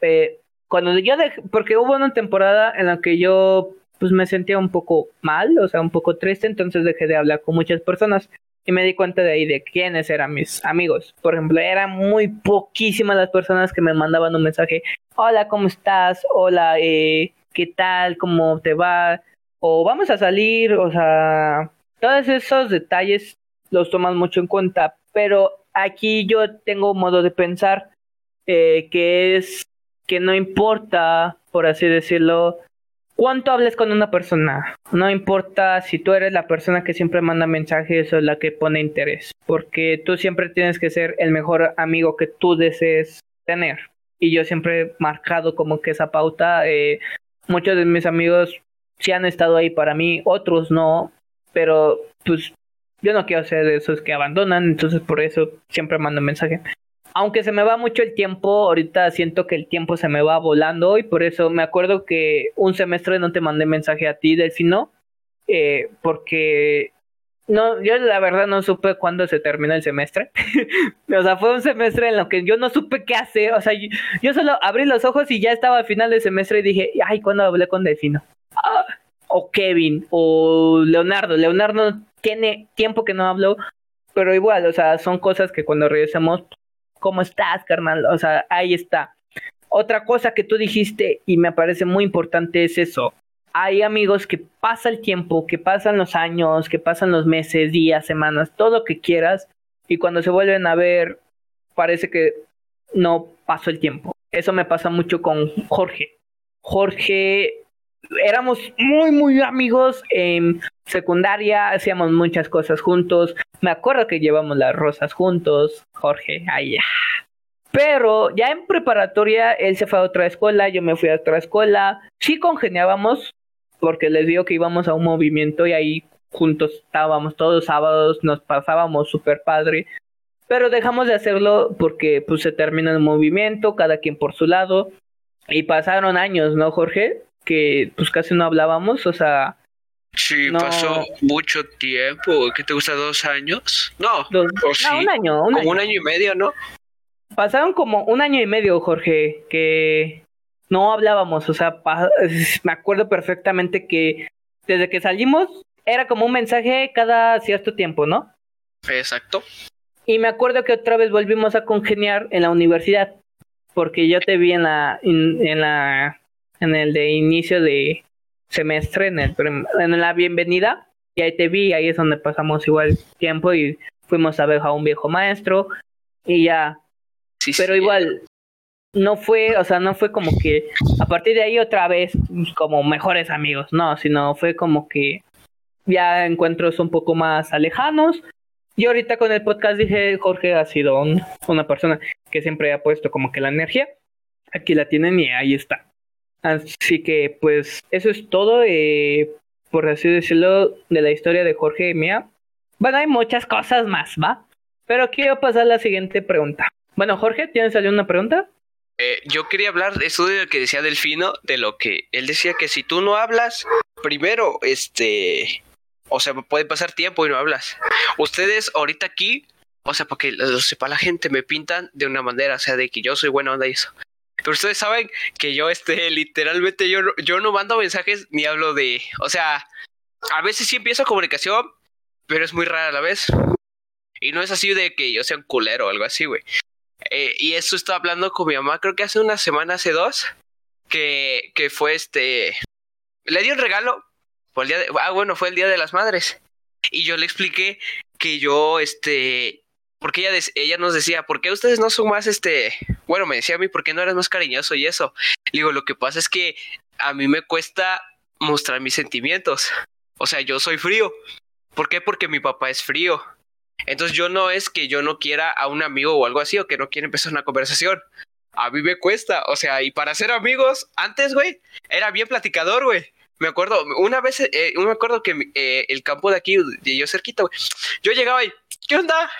eh, cuando yo dejé, porque hubo una temporada en la que yo pues me sentía un poco mal, o sea, un poco triste, entonces dejé de hablar con muchas personas y me di cuenta de ahí de quiénes eran mis amigos. Por ejemplo, eran muy poquísimas las personas que me mandaban un mensaje, hola, ¿cómo estás? Hola, eh, ¿qué tal? ¿Cómo te va? O vamos a salir, o sea, todos esos detalles los toman mucho en cuenta, pero aquí yo tengo un modo de pensar eh, que es que no importa, por así decirlo, cuánto hables con una persona. No importa si tú eres la persona que siempre manda mensajes o la que pone interés, porque tú siempre tienes que ser el mejor amigo que tú desees tener. Y yo siempre he marcado como que esa pauta. Eh, muchos de mis amigos sí han estado ahí para mí, otros no, pero pues yo no quiero ser de esos que abandonan, entonces por eso siempre mando mensaje aunque se me va mucho el tiempo, ahorita siento que el tiempo se me va volando y por eso me acuerdo que un semestre no te mandé mensaje a ti, Delfino, eh, porque no, yo la verdad no supe cuándo se terminó el semestre. <laughs> o sea, fue un semestre en lo que yo no supe qué hacer. O sea, yo, solo abrí los ojos y ya estaba al final del semestre y dije, ay, ¿cuándo hablé con Delfino? Ah, o Kevin, o Leonardo. Leonardo tiene tiempo que no habló, pero igual, o sea, son cosas que cuando regresemos ¿cómo estás, carnal? O sea, ahí está. Otra cosa que tú dijiste y me parece muy importante es eso. Hay amigos que pasa el tiempo, que pasan los años, que pasan los meses, días, semanas, todo lo que quieras, y cuando se vuelven a ver, parece que no pasó el tiempo. Eso me pasa mucho con Jorge. Jorge, éramos muy, muy amigos en secundaria, hacíamos muchas cosas juntos. Me acuerdo que llevamos las rosas juntos, Jorge, allá. Pero ya en preparatoria él se fue a otra escuela, yo me fui a otra escuela. Sí congeniábamos, porque les digo que íbamos a un movimiento y ahí juntos estábamos todos los sábados, nos pasábamos súper padre. Pero dejamos de hacerlo porque pues se terminó el movimiento, cada quien por su lado. Y pasaron años, ¿no, Jorge? Que pues casi no hablábamos, o sea, Sí, pasó mucho tiempo. ¿Qué te gusta? ¿Dos años? No, no un año. Un como un año y medio, ¿no? Pasaron como un año y medio, Jorge, que no hablábamos. O sea, <laughs> me acuerdo perfectamente que desde que salimos era como un mensaje cada cierto tiempo, ¿no? Exacto. Y me acuerdo que otra vez volvimos a congeniar en la universidad, porque yo te vi en la, en la, en el de inicio de, semestre en, el, en la bienvenida y ahí te vi, ahí es donde pasamos igual tiempo y fuimos a ver a un viejo maestro y ya. Sí, Pero igual, no fue, o sea, no fue como que a partir de ahí otra vez como mejores amigos, no, sino fue como que ya encuentros un poco más alejanos. Y ahorita con el podcast dije, Jorge ha sido una persona que siempre ha puesto como que la energía. Aquí la tienen y ahí está. Así que pues eso es todo, eh, por así decirlo, de la historia de Jorge y mía. Bueno, hay muchas cosas más, ¿va? Pero quiero pasar a la siguiente pregunta. Bueno, Jorge, ¿tienes alguna pregunta? Eh, yo quería hablar de eso de lo que decía Delfino, de lo que él decía que si tú no hablas, primero, este, o sea, puede pasar tiempo y no hablas. Ustedes ahorita aquí, o sea, porque lo sepa la gente, me pintan de una manera, o sea, de que yo soy buena onda y eso. Pero ustedes saben que yo, este, literalmente, yo, yo no mando mensajes ni hablo de. O sea, a veces sí empiezo comunicación, pero es muy rara a la vez. Y no es así de que yo sea un culero o algo así, güey. Eh, y eso estaba hablando con mi mamá, creo que hace una semana, hace dos, que, que fue este... Le di un regalo, fue el día de, ah, bueno, fue el Día de las Madres. Y yo le expliqué que yo, este, porque ella, ella nos decía, ¿por qué ustedes no son más, este, bueno, me decía a mí, ¿por qué no eres más cariñoso y eso? Le digo, lo que pasa es que a mí me cuesta mostrar mis sentimientos. O sea, yo soy frío. ¿Por qué? Porque mi papá es frío. Entonces yo no es que yo no quiera a un amigo o algo así o que no quiera empezar una conversación. A mí me cuesta, o sea, y para ser amigos, antes, güey, era bien platicador, güey. Me acuerdo, una vez, eh, me acuerdo que eh, el campo de aquí, de yo cerquita, güey, yo llegaba y, ¿qué onda?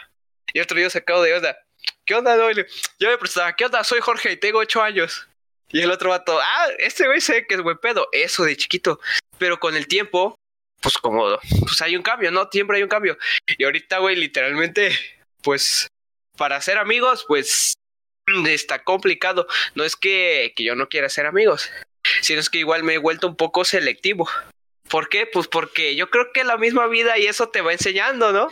Y otro día sacado de onda, ¿qué onda, Doyle? Yo me prestaba, ¿qué onda? Soy Jorge y tengo ocho años. Y el otro vato, ah, este güey sé que es buen pedo, eso de chiquito. Pero con el tiempo, pues como, pues hay un cambio, ¿no? Siempre hay un cambio. Y ahorita, güey, literalmente, pues, para ser amigos, pues, está complicado. No es que, que yo no quiera ser amigos, sino es que igual me he vuelto un poco selectivo. ¿Por qué? Pues porque yo creo que la misma vida y eso te va enseñando, ¿no?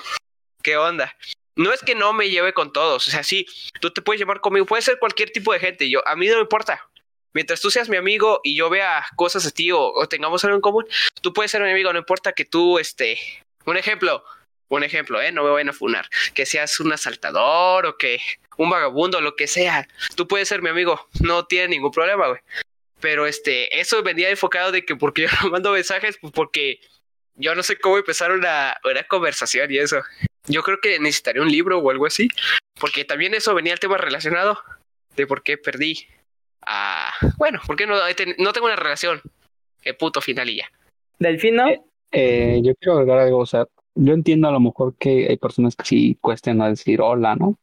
¿Qué onda? No es que no me lleve con todos, o sea, sí, tú te puedes llevar conmigo, puede ser cualquier tipo de gente, yo, a mí no me importa, mientras tú seas mi amigo y yo vea cosas de ti o, tengamos algo en común, tú puedes ser mi amigo, no importa que tú, este, un ejemplo, un ejemplo, ¿eh? No me vayan a funar, que seas un asaltador o que un vagabundo, lo que sea, tú puedes ser mi amigo, no tiene ningún problema, güey. Pero este, eso venía enfocado de que porque <laughs> yo no mando mensajes, pues porque yo no sé cómo empezar una, una conversación y eso. Yo creo que necesitaría un libro o algo así, porque también eso venía al tema relacionado de por qué perdí a... Bueno, ¿por qué no, no tengo una relación? El puto final y ya. Delfino. Eh, eh, yo quiero agregar algo, o sea, yo entiendo a lo mejor que hay personas que sí cuesten a decir hola, ¿no?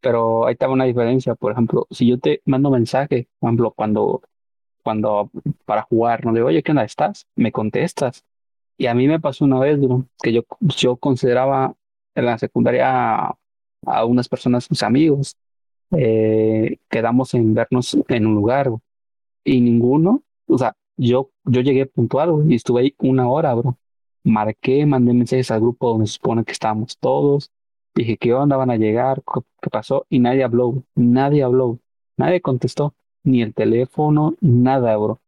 Pero ahí está una diferencia, por ejemplo, si yo te mando mensaje, por ejemplo, cuando, cuando para jugar, no digo, oye, ¿qué onda estás? Me contestas. Y a mí me pasó una vez, ¿no? que yo, yo consideraba en la secundaria a unas personas, mis amigos, eh, quedamos en vernos en un lugar y ninguno, o sea, yo, yo llegué puntual y estuve ahí una hora, bro. Marqué, mandé mensajes al grupo donde se supone que estábamos todos. Dije, ¿qué onda? ¿Van a llegar? ¿Qué, pasó? Y nadie habló, nadie habló, nadie contestó, ni el teléfono, nada, bro.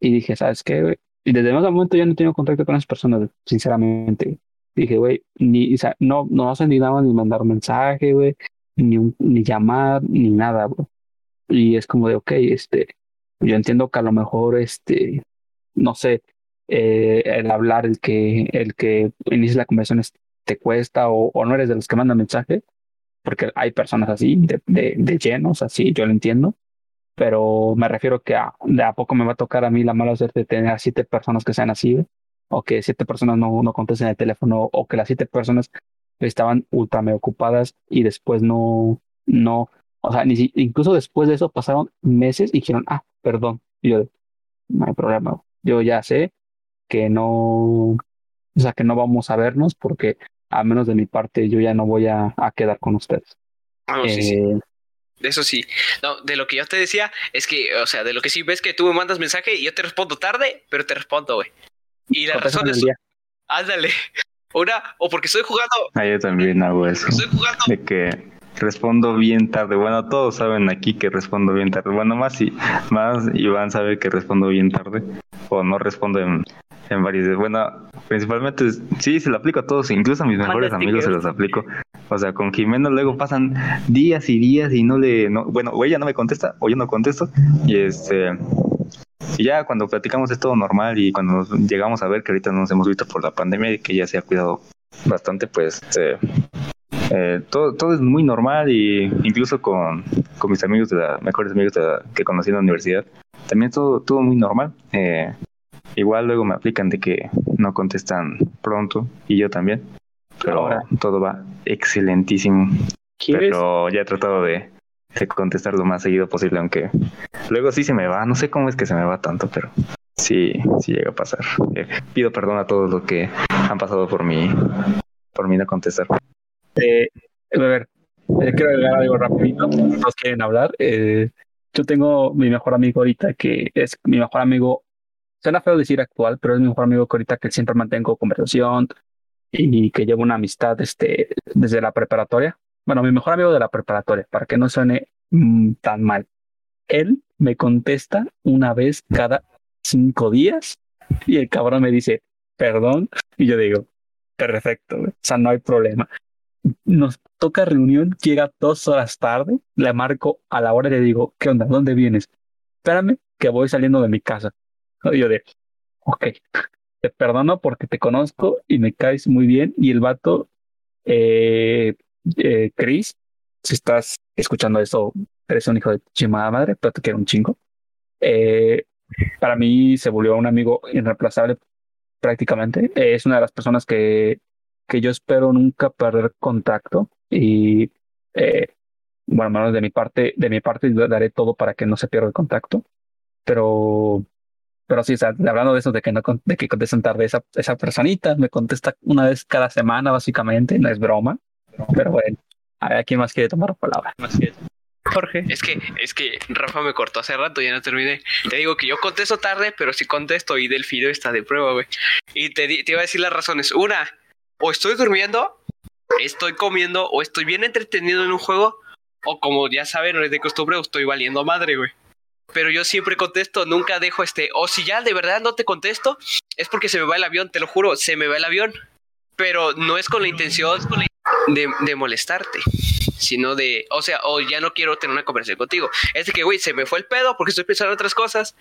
Y dije, ¿sabes qué? Y desde ese momento yo no tengo contacto con esas personas, sinceramente. Dije, güey, ni, o sea, no, no se nada ni mandar mensaje, güey, ni, ni llamar, ni nada. Y es como de, ok, este, yo entiendo que a lo mejor, este, no sé, eh, el hablar, el que, el que inicie la conversación te cuesta o, o, no eres de los que mandan mensaje, porque hay personas así, de, de, de llenos, así, yo lo entiendo, pero me refiero que a, de a poco me va a tocar a mí la mala suerte de tener a siete personas que sean así, o que siete personas no, no contesten el teléfono, o que las siete personas estaban ultra me ocupadas y después no, no, o sea, ni incluso después de eso pasaron meses y dijeron, ah, perdón. Y yo, no hay problema, yo ya sé que no, o sea, que no vamos a vernos porque a menos de mi parte yo ya no voy a, a quedar con ustedes. Ah, sí, sí. Eh, eso sí. No, de lo que yo te decía es que, o sea, de lo que sí ves que tú me mandas mensaje y yo te respondo tarde, pero te respondo, güey. Y la razón es. Ándale. <laughs> Una, o porque estoy jugando. Ah, yo también hago eso. Estoy jugando. De que respondo bien tarde. Bueno, todos saben aquí que respondo bien tarde. Bueno, más y más Iván sabe que respondo bien tarde. O no respondo en, en varios. Bueno, principalmente sí, se lo aplico a todos, incluso a mis mejores amigos se los aplico. O sea, con Jimeno luego pasan días y días y no le. No, bueno, o ella no me contesta o yo no contesto. Y este. Y ya cuando platicamos es todo normal y cuando llegamos a ver que ahorita no nos hemos visto por la pandemia y que ya se ha cuidado bastante, pues eh, eh, todo, todo es muy normal y incluso con, con mis amigos, de la, mejores amigos que conocí en la universidad, también todo, todo muy normal. Eh, igual luego me aplican de que no contestan pronto y yo también, pero Ahora. todo va excelentísimo. Pero ya he tratado de, de contestar lo más seguido posible, aunque luego sí se me va, no sé cómo es que se me va tanto, pero sí, sí llega a pasar. Eh, pido perdón a todos los que han pasado por mí, por mí no contestar. Eh, a ver, eh, quiero agregar algo rapidito, nos quieren hablar. Eh, yo tengo mi mejor amigo ahorita, que es mi mejor amigo suena feo decir actual, pero es mi mejor amigo que ahorita que siempre mantengo conversación y que llevo una amistad este, desde la preparatoria. Bueno, mi mejor amigo de la preparatoria, para que no suene mm, tan mal. Él me contesta una vez cada cinco días y el cabrón me dice, perdón, y yo digo, perfecto, o sea, no hay problema. Nos toca reunión, llega dos horas tarde, le marco a la hora y le digo, ¿qué onda? ¿Dónde vienes? Espérame, que voy saliendo de mi casa. Y yo de, ok, te perdono porque te conozco y me caes muy bien. Y el vato, eh, eh, Chris, si estás escuchando eso, eres un hijo de chimada madre, pero te quiero un chingo. Eh, para mí se volvió un amigo irreemplazable prácticamente. es una de las personas que, que yo espero nunca perder contacto y eh, bueno, menos de mi parte, de mi parte daré todo para que no se pierda el contacto. Pero, pero sí, o sea, hablando de eso, de que no de que contestan tarde esa, esa personita, me contesta una vez cada semana, básicamente, no es broma. Pero bueno, a ver, ¿quién más quiere tomar la palabra? Jorge. Es que, es que Rafa me cortó hace rato, ya no terminé. Te digo que yo contesto tarde, pero sí contesto y Delfido está de prueba, güey. Y te, te iba a decir las razones. Una, o estoy durmiendo, estoy comiendo, o estoy bien entretenido en un juego, o como ya saben, no es de costumbre, estoy valiendo madre, güey. Pero yo siempre contesto, nunca dejo este. O si ya de verdad no te contesto, es porque se me va el avión, te lo juro, se me va el avión. Pero no es con la intención de, de molestarte, sino de, o sea, o ya no quiero tener una conversación contigo. Es de que, güey, se me fue el pedo porque estoy pensando en otras cosas.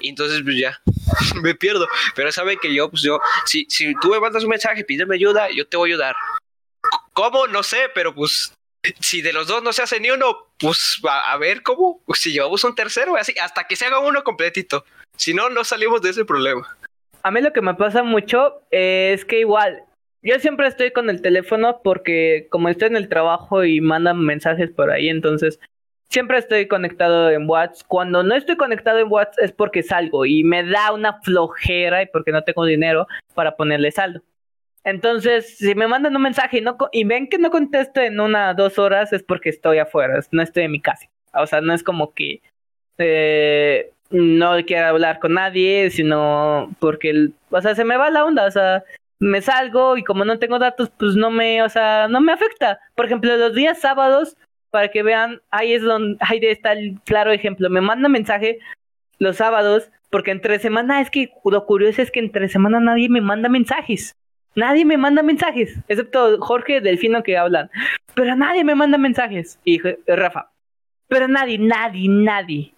Y entonces, pues ya, <laughs> me pierdo. Pero saben que yo, pues yo, si, si tú me mandas un mensaje, pídeme ayuda, yo te voy a ayudar. ¿Cómo? No sé, pero pues si de los dos no se hace ni uno, pues a, a ver cómo, si llevamos un tercero, así, hasta que se haga uno completito. Si no, no salimos de ese problema. A mí lo que me pasa mucho es que igual, yo siempre estoy con el teléfono porque como estoy en el trabajo y mandan mensajes por ahí, entonces siempre estoy conectado en WhatsApp. Cuando no estoy conectado en WhatsApp es porque salgo y me da una flojera y porque no tengo dinero para ponerle saldo. Entonces, si me mandan un mensaje y, no, y ven que no contesto en una dos horas, es porque estoy afuera, no estoy en mi casa. O sea, no es como que eh, no quiero hablar con nadie, sino porque, o sea, se me va la onda, o sea, me salgo y como no tengo datos, pues no me, o sea, no me afecta. Por ejemplo, los días sábados, para que vean, ahí es donde, ahí está el claro ejemplo. Me manda mensaje los sábados, porque entre semana es que lo curioso es que entre semana nadie me manda mensajes. Nadie me manda mensajes, excepto Jorge Delfino que hablan. Pero nadie me manda mensajes. Y Rafa. Pero nadie, nadie, nadie.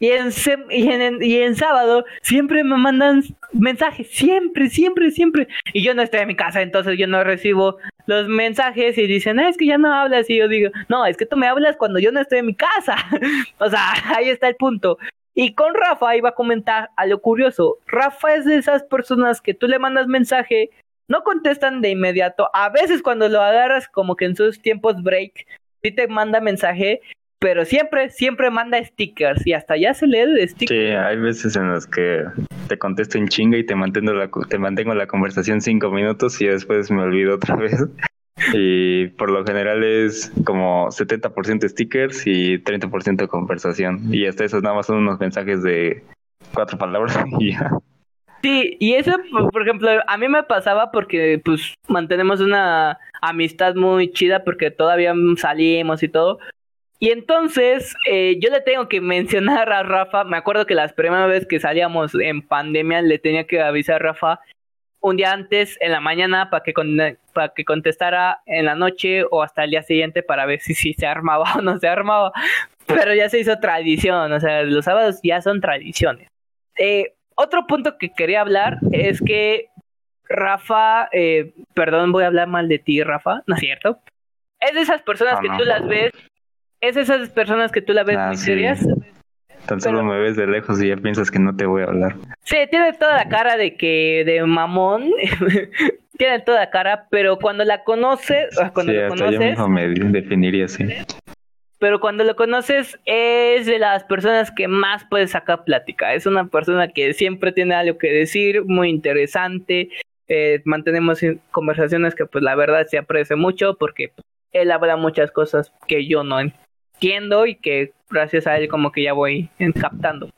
Y en, y en, y en sábado siempre me mandan mensajes, siempre, siempre, siempre. Y yo no estoy en mi casa, entonces yo no recibo los mensajes y dicen, es que ya no hablas. Y yo digo, no, es que tú me hablas cuando yo no estoy en mi casa. <laughs> o sea, <laughs> ahí está el punto. Y con Rafa iba a comentar algo curioso. Rafa es de esas personas que tú le mandas mensaje no contestan de inmediato. A veces cuando lo agarras como que en sus tiempos break, sí te manda mensaje, pero siempre, siempre manda stickers y hasta ya se lee de stickers. Sí, hay veces en las que te contesto en chinga y te mantengo la, te mantengo la conversación cinco minutos y después me olvido otra <laughs> vez. Y por lo general es como 70% stickers y 30% conversación. Y hasta esos nada más son unos mensajes de cuatro palabras <laughs> y ya. Sí, y eso, por ejemplo, a mí me pasaba porque pues mantenemos una amistad muy chida porque todavía salimos y todo. Y entonces eh, yo le tengo que mencionar a Rafa, me acuerdo que las primeras veces que salíamos en pandemia le tenía que avisar a Rafa un día antes en la mañana para que, para que contestara en la noche o hasta el día siguiente para ver si, si se armaba <laughs> o no se armaba. Pero ya se hizo tradición, o sea, los sábados ya son tradiciones. Eh, otro punto que quería hablar es que Rafa, eh, perdón, voy a hablar mal de ti, Rafa, ¿no es cierto? Es de esas personas que no. tú las ves, es esas personas que tú las ves Ah, muy sí. serias. Tan solo Pero- me ves de lejos y ya piensas que no te voy a hablar. Sí, tiene toda la cara de que, de mamón, <laughs> tiene toda la cara, pero cuando la conoces, cuando sí, lo hasta yo conoces, mismo me definiría así. pero cuando lo conoces es de las personas que más puedes sacar plática. Es una persona que siempre tiene algo que decir, muy interesante. Eh, mantenemos conversaciones que pues la verdad se aprecia mucho porque pues, él habla muchas cosas que yo no entiendo y que gracias a él como que ya voy captando.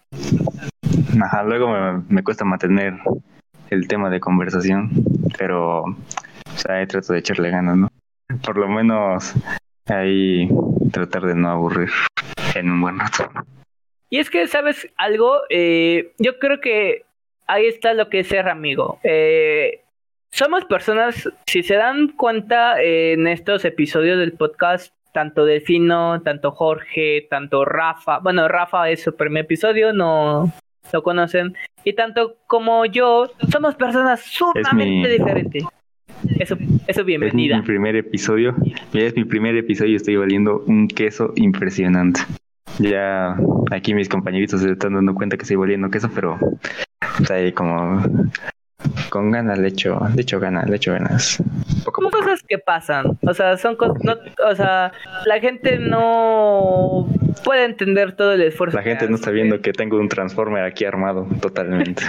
ajá, luego me, me cuesta mantener el tema de conversación, pero o sea, trato de echarle ganas, ¿no? Por lo menos ahí tratar de no aburrir en un buen rato. Y es que, ¿sabes algo? Eh, yo creo que ahí está lo que es ser amigo. Eh, somos personas, si se dan cuenta eh, en estos episodios del podcast, tanto Delfino, tanto Jorge, tanto Rafa, bueno, Rafa es su primer episodio, no lo conocen, y tanto como yo, somos personas sumamente mi- diferentes. Eso, eso Es bienvenida. mi primer episodio. Ya es mi primer episodio y estoy valiendo un queso impresionante. Ya aquí mis compañeritos se están dando cuenta que estoy valiendo queso, pero está ahí como con ganas le echo, le echo ganas, le echo ganas. Poco a Son poco. cosas que pasan, o sea, son cosas, no, o sea, la gente no puede entender todo el esfuerzo. La gente no está viendo que tengo un transformer aquí armado totalmente.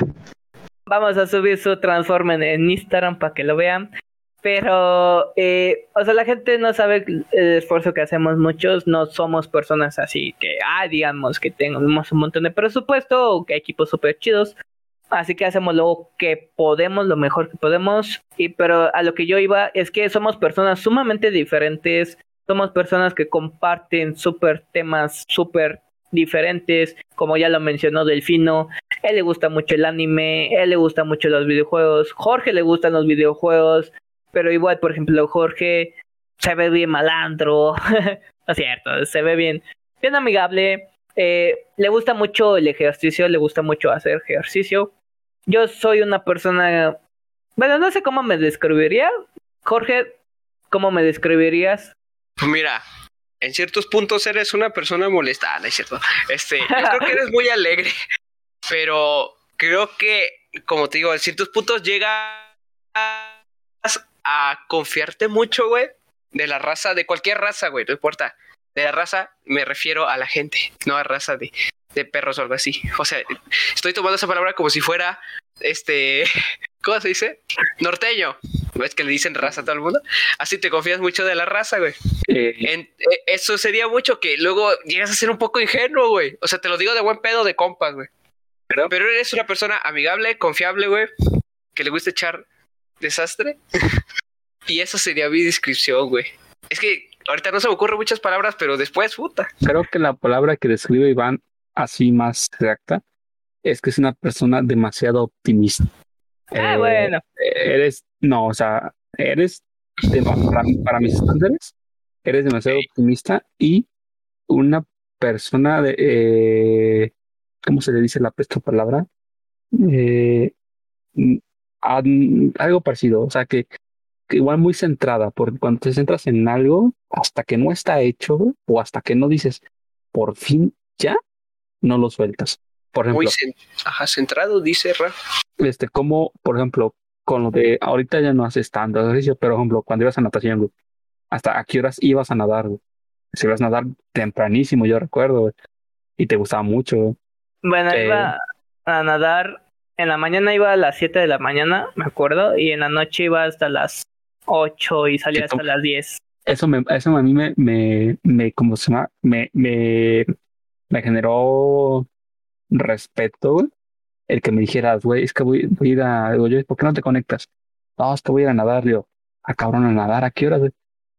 Vamos a subir su transforme en, en Instagram para que lo vean. Pero, eh, o sea, la gente no sabe el esfuerzo que hacemos muchos. No somos personas así que, ah, digamos que tenemos un montón de presupuesto o que equipos súper chidos. Así que hacemos lo que podemos, lo mejor que podemos. Y, pero a lo que yo iba es que somos personas sumamente diferentes. Somos personas que comparten súper temas súper diferentes. Como ya lo mencionó Delfino, él le gusta mucho el anime, él le gusta mucho los videojuegos, Jorge le gustan los videojuegos, pero igual, por ejemplo, Jorge se ve bien malandro, <laughs> no es cierto, se ve bien, bien amigable, eh, le gusta mucho el ejercicio, le gusta mucho hacer ejercicio. Yo soy una persona, bueno, no sé cómo me describiría. Jorge, ¿cómo me describirías? Pues mira, en ciertos puntos eres una persona molesta, ah, no es cierto. Este, yo creo que eres muy alegre, <laughs> pero creo que, como te digo, en ciertos puntos llegas a confiarte mucho, güey, de la raza, de cualquier raza, güey, no importa. De la raza me refiero a la gente, no a raza de, de perros o algo así. <laughs> O sea, estoy tomando esa palabra como si fuera, este, <laughs> ¿cómo se dice? Norteño. ¿Ves que le dicen raza a todo el mundo? Así te confías mucho de la raza, güey. Eh, En- eh, eso sería mucho que luego llegas a ser un poco ingenuo, güey. O sea, te lo digo de buen pedo de compas, güey. Pero, pero eres una persona amigable, confiable, güey. Que le gusta echar desastre. <laughs> y esa sería mi descripción, güey. Es que ahorita no se me ocurren muchas palabras, pero después, puta. creo que la palabra que describe Iván así más exacta es que es una persona demasiado optimista. Ah, Eh, bueno. Eres, no, o sea, eres, para, para mis estándares, eres demasiado optimista y una persona de, eh, ¿cómo se le dice la esta palabra? Eh, mm, algo parecido, o sea, que, que igual muy centrada, porque cuando te centras en algo, hasta que no está hecho, o hasta que no dices, por fin ya, no lo sueltas. Por ejemplo, Muy ajá, centrado, dice Ra. este, como, por ejemplo, con lo de ahorita ya no haces tanto ejercicio, pero, por ejemplo, cuando ibas a natación, güey, ¿hasta a qué horas ibas a nadar, güey? Si ibas a nadar tempranísimo, yo recuerdo, güey, y te gustaba mucho, güey. Bueno, Eh. iba a nadar. En la mañana iba a las 7 de la mañana, me acuerdo, y en la noche iba hasta las 8 y salía ¿Qué hasta las 10. Eso me, eso a mí me, me, me, ¿cómo se llama? Me, me, me generó respeto, güey. El que me dijeras, güey, es que voy, a ir a, digo yo, ¿por qué no te conectas? No, es que voy a ir a nadar, yo, a cabrón, a nadar, ¿a qué horas, güey?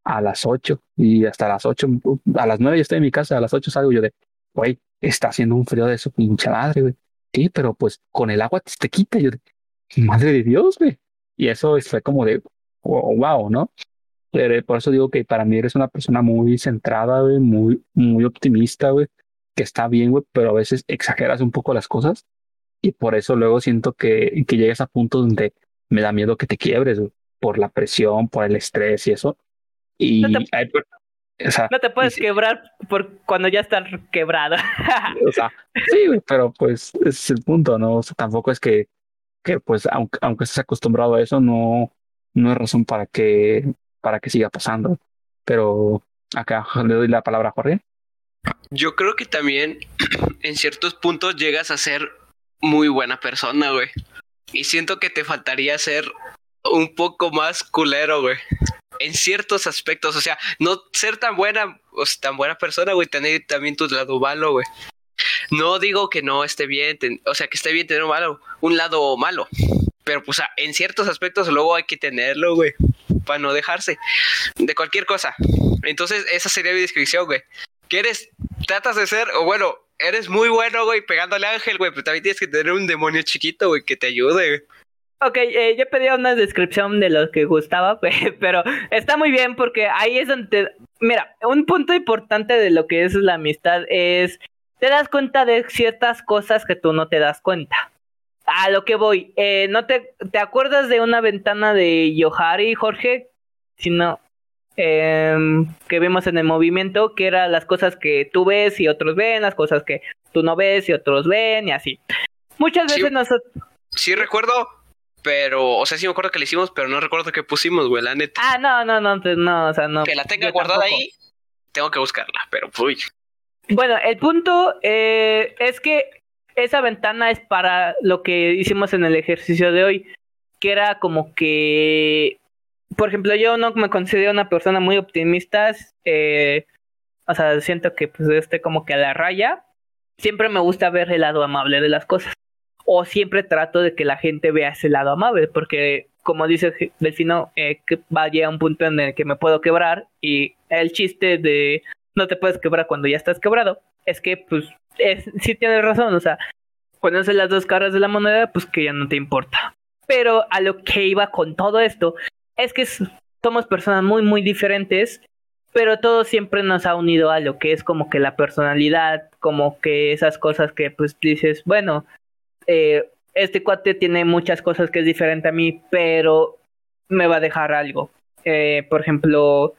A las 8 y hasta las 8, a las 9 yo estoy en mi casa, a las 8 salgo yo de, güey, está haciendo un frío de su pinche madre, güey. Sí, pero pues con el agua te, quita, yo de, madre de Dios, güey. Y eso fue como de, oh, wow, ¿no? Por eso digo que para mí eres una persona muy centrada, güey, muy, muy optimista, güey, que está bien, güey, pero a veces exageras un poco las cosas y por eso luego siento que, que llegas a puntos donde me da miedo que te quiebres, güey, por la presión, por el estrés y eso. Y No te- hay o sea, No te puedes y quebrar por cuando ya estás quebrado. o sea, sí, güey, pero pues ese es el punto, ¿no? O sea, tampoco es que, que pues, aunque, aunque estés acostumbrado a eso, no, no es razón para que, para que siga pasando. Pero acá le doy la palabra a Jorge. Yo creo que también <clears throat> en ciertos puntos llegas a ser muy buena persona, güey. Y siento que te faltaría ser un poco más culero, güey. En ciertos aspectos, o sea, no ser tan buena, o sea, tan buena persona, güey, tener también tu lado malo, güey. No digo que no esté bien, o sea, que esté bien tener un malo, un lado malo. Pero pues en ciertos aspectos luego hay que tenerlo, güey, para no dejarse de cualquier cosa. Entonces, esa sería mi descripción, güey. Que eres, tratas de ser, o bueno, eres muy bueno, güey, pegándole Ángel, güey, pero también tienes que tener un demonio chiquito, güey, que te ayude, güey. Ok, eh, yo pedía una descripción de lo que gustaba, <laughs> pero está muy bien porque ahí es donde... te- Mira, un punto importante de lo que es la amistad es... Te das cuenta de ciertas cosas que tú no te das cuenta. A lo que voy, eh, ¿no te, te acuerdas de una ventana de Yohari, Jorge? Si no, em, que vimos en el movimiento, que eran las cosas que tú ves y otros ven, las cosas que tú no ves y otros ven y así. Muchas Sí. veces nosotros... Sí recuerdo, pero, o sea, sí me acuerdo que le hicimos, pero no recuerdo qué pusimos, güey, la neta. Ah, no, no, no, no, o sea, no. que la tenga guardada tampoco. ahí, tengo que buscarla, pero uy. Bueno, el punto eh, es que esa ventana es para lo que hicimos en el ejercicio de hoy, que era como que, por ejemplo, yo no me considero una persona muy optimista, eh, o sea, siento que pues esté como que a la raya, siempre me gusta ver el lado amable de las cosas, o siempre trato de que la gente vea ese lado amable, porque como dice Delfino, eh, que va a un punto en el que me puedo quebrar y el chiste de no te puedes quebrar cuando ya estás quebrado. Es que, pues, es, sí tienes razón, o sea, conoces las dos caras de la moneda, pues que ya no te importa. Pero a lo que iba con todo esto, es que somos personas muy, muy diferentes, pero todo siempre nos ha unido a lo que es como que la personalidad, como que esas cosas que, pues, dices, bueno, eh, este cuate tiene muchas cosas que es diferente a mí, pero me va a dejar algo. Eh, por ejemplo,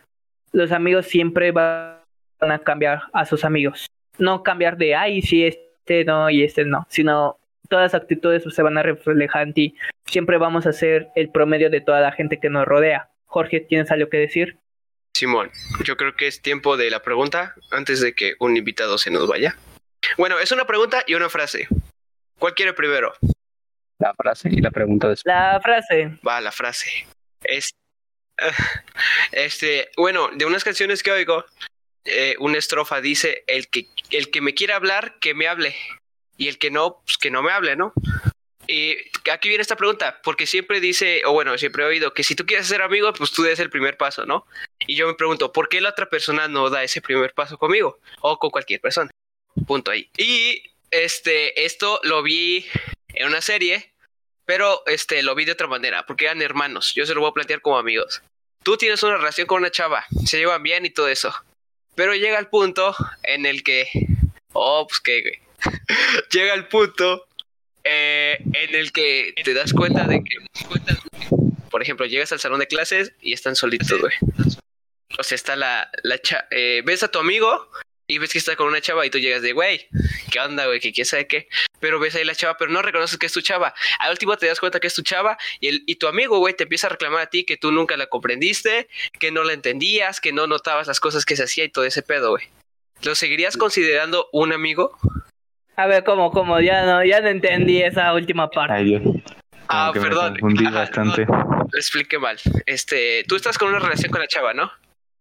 los amigos siempre van a cambiar a sus amigos. No cambiar de, ay, sí, este no y este no, sino todas las actitudes se van a reflejar en ti. Siempre vamos a ser el promedio de toda la gente que nos rodea. Jorge, ¿tienes algo que decir? Simón, yo creo que es tiempo de la pregunta antes de que un invitado se nos vaya. Bueno, es una pregunta y una frase. ¿Cuál quiere primero? La frase y la pregunta después. La frase. Va la frase. Es, <laughs> este, bueno, de unas canciones que oigo, eh, una estrofa dice, el que, el que me quiera hablar, que me hable. Y el que no, pues que no me hable, ¿no? Y aquí viene esta pregunta, porque siempre dice, o bueno, siempre he oído que si tú quieres ser amigo, pues tú des el primer paso, ¿no? Y yo me pregunto, ¿por qué la otra persona no da ese primer paso conmigo? O con cualquier persona. Punto ahí. Y este, esto lo vi en una serie, pero este, lo vi de otra manera, porque eran hermanos. Yo se lo voy a plantear como amigos. Tú tienes una relación con una chava, se llevan bien y todo eso. Pero llega el punto en el que. Oh, pues güey. <laughs> llega el punto eh, en el que te das cuenta de que. Por ejemplo, llegas al salón de clases y están solitos, güey. O sea, está la, la eh, ves a tu amigo y ves que está con una chava y tú llegas de, güey, ¿qué onda, güey? ¿Qué quién sabe qué? Pero ves ahí la chava, pero no reconoces que es tu chava. Al último te das cuenta que es tu chava y, el, y tu amigo, güey, te empieza a reclamar a ti que tú nunca la comprendiste, que no la entendías, que no notabas las cosas que se hacía y todo ese pedo, güey. ¿Lo seguirías considerando un amigo? A ver, ¿cómo, cómo? Ya no, ya no entendí esa última parte. Ay, Dios. Como Ah, me perdón. confundí Ajá, bastante. Lo expliqué mal. Este, tú estás con una relación con la chava, ¿no?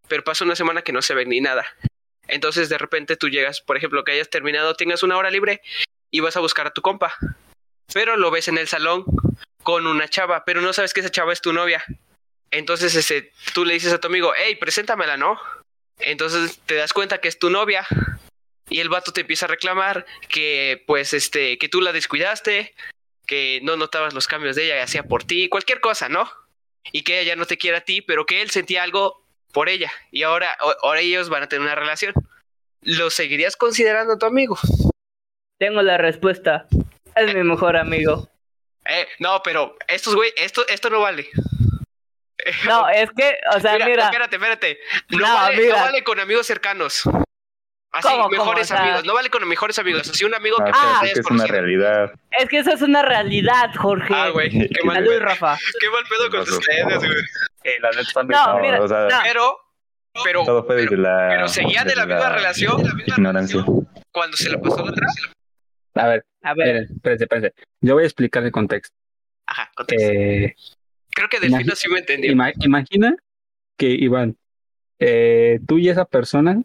Pero pasa una semana que no se ven ni nada. Entonces de repente tú llegas, por ejemplo, que hayas terminado, tengas una hora libre y vas a buscar a tu compa. Pero lo ves en el salón con una chava, pero no sabes que esa chava es tu novia. Entonces este, tú le dices a tu amigo, hey, preséntamela, ¿no? Entonces te das cuenta que es tu novia. Y el vato te empieza a reclamar que, pues, este, que tú la descuidaste, que no notabas los cambios de ella, que hacía por ti, cualquier cosa, ¿no? Y que ella ya no te quiere a ti, pero que él sentía algo por ella. Y ahora, ahora ellos van a tener una relación. ¿Lo seguirías considerando tu amigo? Tengo la respuesta. Es mi mejor amigo. Eh, no, pero estos, güey, esto, esto no vale. No, es que, o sea, Mira, mira, espérate, espérate. No, No, vale, no vale con amigos cercanos. Así, ¿Cómo, cómo? mejores O sea- amigos. No vale con mejores amigos. Así un amigo que Ah, es que es una realidad. es que eso es una realidad, Jorge. Ah, güey. Qué mal, Salud, Rafa. qué mal pedo con ustedes, güey. Eh, la neta No, mira, o sea, no. Pero, pero, todo fue desde pero, la. pero seguían de la misma relación, la misma Ignorancia. relación, cuando se le pasó la otra. A ver, A ver, espérense, espérense, espérense. Yo voy a explicar el contexto. Ajá, contexto. Eh, Creo que Delfino imagi- sí me entendió. ima- imagina que, Iván, eh, tú y esa persona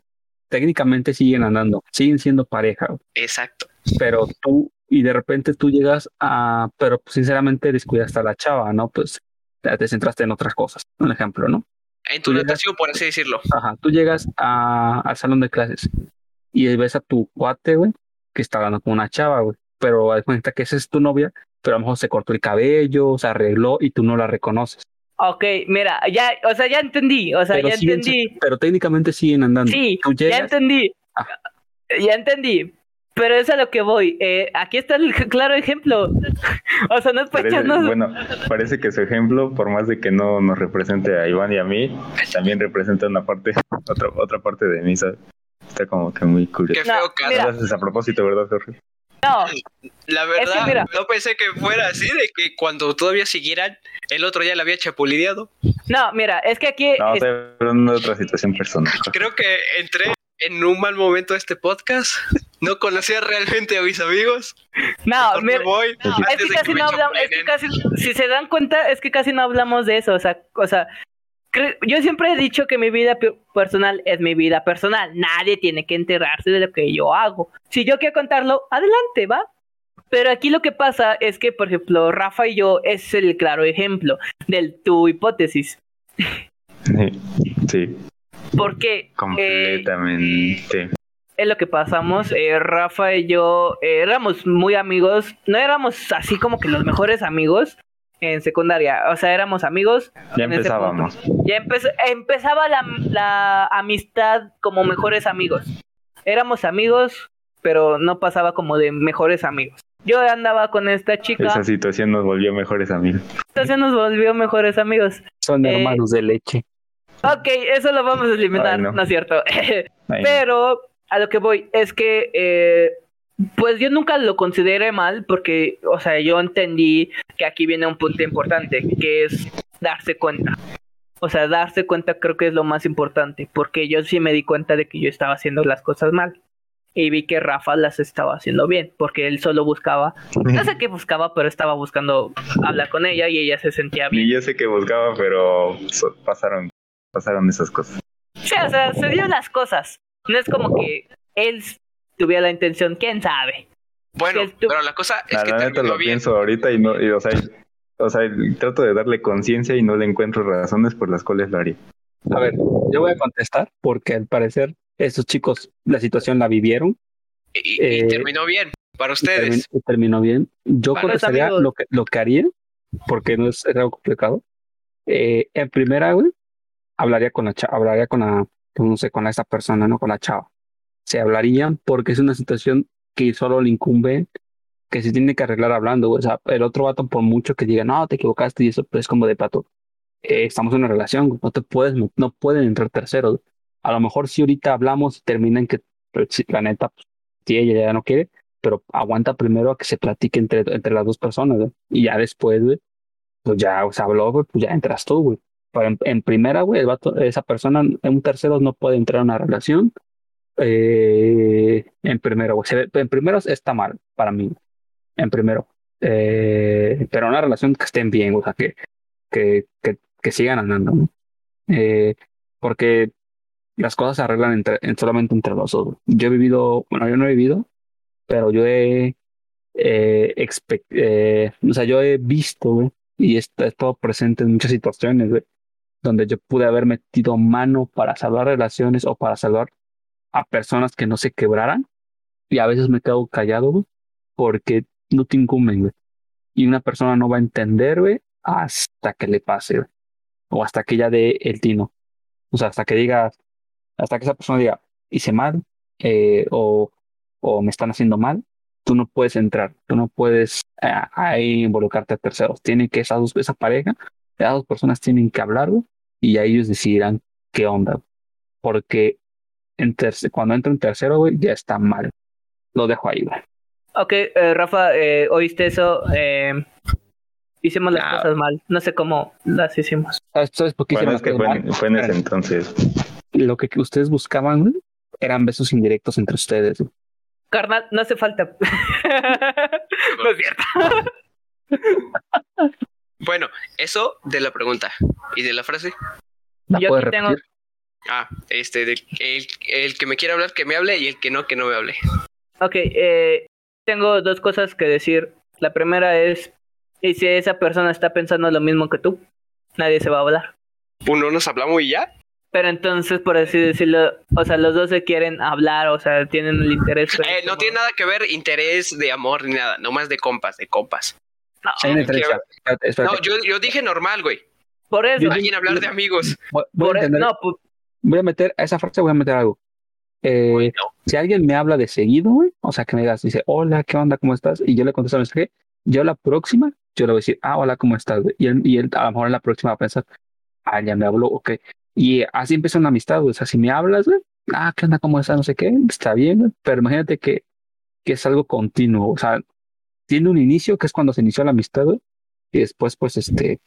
técnicamente siguen andando, siguen siendo pareja. Exacto. pero tú, y de repente tú llegas a, pero pues, sinceramente descuidaste a la chava, ¿no? Pues te centraste en otras cosas, un ejemplo, ¿no? En tu natación, por así decirlo. Ajá, tú llegas a, al salón de clases y ves a tu cuate, güey, que está hablando con una chava, güey, pero haz cuenta que esa es tu novia, pero a lo mejor se cortó el cabello, se arregló y tú no la reconoces. Ok, mira, ya, o sea, ya entendí, o sea, pero, ya siguen- entendí. pero técnicamente siguen andando. Sí, ya entendí. Ajá. Ya entendí. Pero es a lo que voy. Eh, aquí está el <laughs> claro ejemplo. <laughs> o sea, no es Parece, echarnos. bueno, parece que su ejemplo, por más de que no nos represente a Iván y a mí, también representa una parte, otra, otra parte de mí, ¿sabes? Está como que muy Qué curioso. No, feo caso. mira. Lo haces a propósito, ¿verdad, Jorge? No, La verdad, mira. no pensé que fuera así, de que cuando todavía siguieran, el otro ya la había chapulineado. no, mira, es que aquí. No, es- estoy hablando de otra situación personal. Creo que entré en un mal momento a este podcast. No conocía realmente a mis amigos. no, mira, voy. es antes que de casi no hablamos. Es que casi, si se dan cuenta, es que casi no hablamos de eso. O sea, o sea, yo siempre he dicho que mi vida pe- personal es mi vida personal. Nadie tiene que enterarse de lo que yo hago. Si yo quiero contarlo, adelante, va. Pero aquí lo que pasa es que, por ejemplo, Rafa y yo es el claro ejemplo del tu hipótesis. Sí, Porque eh, completamente. es lo que pasamos. eh, Rafa y yo eh, éramos muy amigos. No éramos así como que los mejores amigos en secundaria. O sea, éramos amigos. ya empezábamos. Ya empe- empezaba la, la amistad como mejores amigos. Éramos amigos, pero no pasaba como de mejores amigos. Yo andaba con esta chica, Esa situación nos volvió mejores amigos. entonces nos volvió mejores amigos. son eh, hermanos de leche. Ok, eso lo vamos a eliminar, Ay, no. no. es cierto. <laughs> Pero a lo que voy es que, eh, pues yo nunca lo consideré mal porque, o sea, yo entendí que aquí viene un punto importante, que es darse cuenta. O sea, darse cuenta creo que es lo más importante, porque yo sí me di cuenta de que yo estaba haciendo las cosas mal. Y vi que Rafa las estaba haciendo bien, porque él solo buscaba, no sé qué buscaba, pero estaba buscando hablar con ella y ella se sentía bien. Y yo sé que buscaba, pero so- pasaron, pasaron esas cosas. Sí, o sea, se dio las cosas. No es como que él tuviera la intención, quién sabe. Bueno, tú- pero la cosa es La, que neta terminó lo bien. pienso ahorita y no, y, o sea, o sea, trato de darle conciencia y no le encuentro razones por las cuales lo haría. A ver, yo voy a contestar porque al parecer estos chicos la situación la vivieron Y, y Eh, terminó bien para y, termi- ustedes. y terminó bien. Yo contestaría lo que, lo que haría, porque no es, es algo complicado. Eh, en primera, güey, hablaría con la chava, hablaría con la, no sé, con esa persona, no con la chava. Se hablarían porque es una situación que solo le incumbe, que se tiene que arreglar hablando. O sea, el otro vato, por mucho que diga, no, te equivocaste y eso, pues es como de pato. Eh, estamos en una relación, no te puedes, no pueden entrar terceros. A lo mejor si ahorita hablamos y termina en que, pues, la neta, pues, si ella ya no quiere, pero aguanta primero a que se platique entre, entre las dos personas. Y ya después, pues ya se habló, pues ya entras tú, güey. Pero en, en primera, güey, esa persona, un tercero no puede entrar a una relación. Eh, en primero, En primero está mal para mí. En primero. Eh, pero una relación que estén bien, o sea, que, que, que, sigan andando. Eh, porque las cosas se arreglan solamente entre los dos. Yo he vivido, bueno, yo no he vivido, pero yo he, o sea, yo he visto, y he, he estado presente en muchas situaciones, güey, donde yo pude haber metido mano para salvar relaciones o para salvar a personas que no se quebraran, y a veces me quedo callado, porque no te incumben. Y una persona no va a entender, hasta que le pase. O hasta que ella dé el tino. O sea, hasta que diga, hasta que esa persona diga, hice mal, eh, o, o me están haciendo mal, tú no puedes entrar, tú no puedes eh, ahí involucrarte a terceros. Tiene que esas dos, esa pareja, esas dos personas tienen que hablar, y ya ellos decidirán qué onda. Porque en cuando entra un tercero, güey, ya está mal. Lo dejo ahí, güey. Ok, eh, Rafa, eh, oíste eso. Eh, hicimos las Ah. cosas mal. No sé cómo las hicimos. ¿Sabes, por qué Bueno, hicieron es que fue, en- mal? fue en ese entonces. Lo que, ustedes buscaban, güey, eran besos indirectos entre ustedes. güey. Carnal, no hace falta. <laughs> no es cierto. Bueno, eso de la pregunta. ¿Y de la frase? ¿La Yo aquí tengo-? Ah, este, del- el, el que me quiera hablar, que me hable, y el que no, que no me hable. Ok, eh, tengo dos cosas que decir. La primera es, y si esa persona está pensando lo mismo que tú, nadie se va a hablar. Uno nos hablamos y ya. Pero entonces, por así decirlo, o sea, los dos se quieren hablar, o sea, tienen el interés. Eh, no como- tiene nada que ver interés de amor ni nada, nomás de compas, de compas. No. No, yo, yo dije normal, güey. por eso. Imagina hablar de amigos. Voy, voy por e- no, voy a meter a esa frase, voy a meter algo. Eh, si alguien me habla de seguido, güey, o sea, que me digas, dice, hola, ¿qué onda? ¿Cómo estás? Y yo le contesto el mensaje, yo la próxima, yo le voy a decir, ah, hola, ¿cómo estás? güey? Y él, y él a lo mejor en la próxima va a pensar, ah, ya me habló, ok. Y así empieza una amistad, güey. O sea, si me hablas, güey, ah, ¿qué onda? ¿Cómo estás? No sé qué, está bien, güey. Pero imagínate que, que es algo continuo, o sea, tiene un inicio que es cuando se inició la amistad, güey, y después, pues, este,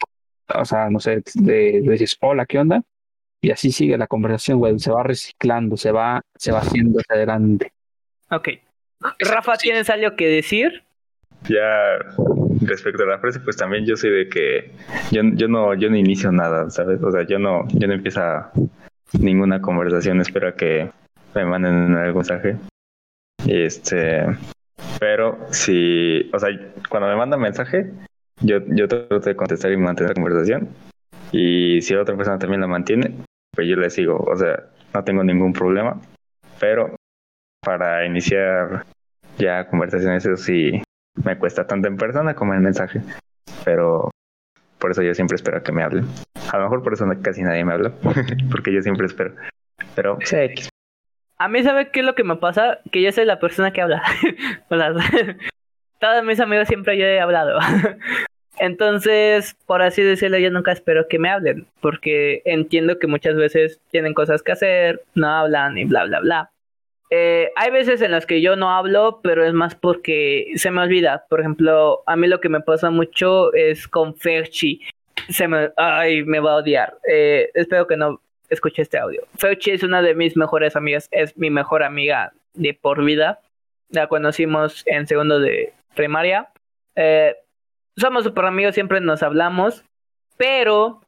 o sea, no sé, le, le dices, hola, ¿qué onda? Y así sigue la conversación, güey, se va reciclando, se va, se va haciendo hacia adelante. ok. Rafa. ¿tienes algo que decir? Ya respecto a la frase, pues también yo soy de que yo, yo no yo no inicio nada, ¿sabes? O sea, yo no yo no empiezo ninguna conversación, espero a que me manden algún mensaje. Este, pero si, o sea, cuando me mandan mensaje, yo yo trato de contestar y mantener la conversación. Y si la otra persona también la mantiene, pues yo le sigo, o sea, no tengo ningún problema, pero para iniciar ya conversaciones eso sí me cuesta tanto en persona como en mensaje. Pero por eso yo siempre espero que me hablen. A lo mejor por eso casi nadie me habla, <laughs> porque yo siempre espero. Pero X. A mí, ¿sabe qué es lo que me pasa? Que yo soy la persona que habla. <laughs> O <laughs> Todos mis amigos siempre yo he hablado. Entonces, por así decirlo, yo nunca espero que me hablen, porque entiendo que muchas veces tienen cosas que hacer, no hablan y bla, bla, bla. Eh, hay veces en las que yo no hablo, pero es más porque se me olvida. Por ejemplo, a mí lo que me pasa mucho es con Ferchi. Se me, ay, me va a odiar. Eh, espero que no escuche este audio. Ferchi es una de mis mejores amigas, es mi mejor amiga de por vida. La conocimos en segundo de primaria. Eh, somos super amigos, siempre nos hablamos, pero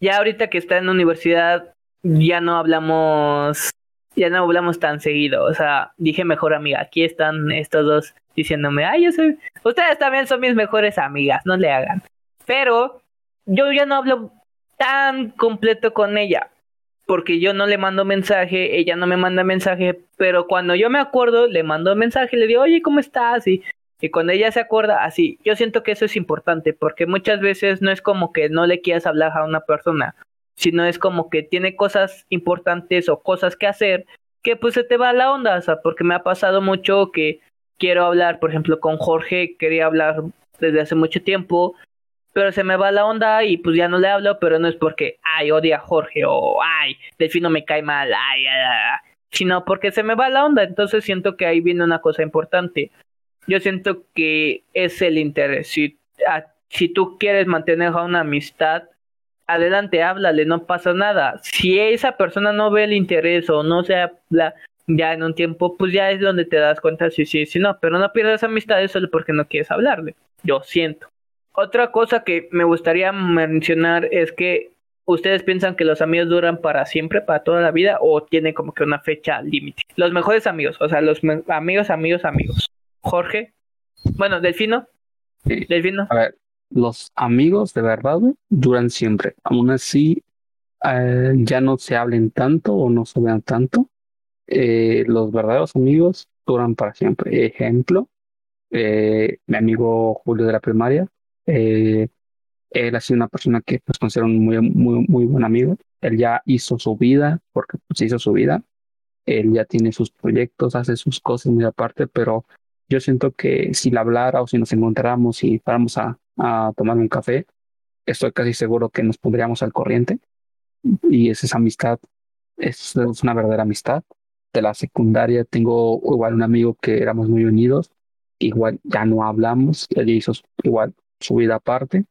ya ahorita que está en universidad ya no hablamos, ya no hablamos tan seguido. O sea, dije mejor amiga. Aquí están estos dos diciéndome, ay, yo soy, ustedes también son mis mejores amigas, no le hagan. Pero yo ya no hablo tan completo con ella. Porque yo no le mando mensaje, ella no me manda mensaje, pero cuando yo me acuerdo, le mando mensaje, le digo, oye, ¿cómo estás? Y, y cuando ella se acuerda, así, yo siento que eso es importante, porque muchas veces no es como que no le quieras hablar a una persona, sino es como que tiene cosas importantes o cosas que hacer, que pues se te va la onda, o sea, porque me ha pasado mucho que quiero hablar, por ejemplo, con Jorge, quería hablar desde hace mucho tiempo, pero se me va la onda y pues ya no le hablo, pero no es porque, ay, odia a Jorge o, ay, Delfino me cae mal, ay, ay, ay, sino porque se me va la onda, entonces siento que ahí viene una cosa importante. Yo siento que es el interés. Si, a- si tú quieres mantener una amistad, adelante, háblale, no pasa nada. Si esa persona no ve el interés o no se habla ya en un tiempo, pues ya es donde te das cuenta si sí, si no, pero no pierdas amistades solo porque no quieres hablarle. Yo siento. Otra cosa que me gustaría mencionar es que ustedes piensan que los amigos duran para siempre, para toda la vida, o tienen como que una fecha límite. Los mejores amigos, o sea, los amigos, amigos, amigos. Jorge, bueno, Delfino, Sí. Delfino. A ver, los amigos de verdad duran siempre. Aún así, eh, ya no se hablen tanto o no se vean tanto. Eh, los verdaderos amigos duran para siempre. Ejemplo, eh, mi amigo Julio de la primaria. él ha sido una persona que pues considero un muy, muy, muy buen amigo. Él ya hizo su vida, porque pues hizo su vida. Él ya tiene sus proyectos, hace sus cosas muy aparte, pero yo siento que si le hablara o si nos encontráramos y fuéramos a, a tomar un café, estoy casi seguro que nos pondríamos al corriente. Y es esa amistad, es, es una verdadera amistad. De la secundaria tengo igual un amigo que éramos muy unidos, igual ya no hablamos, él hizo igual su vida aparte.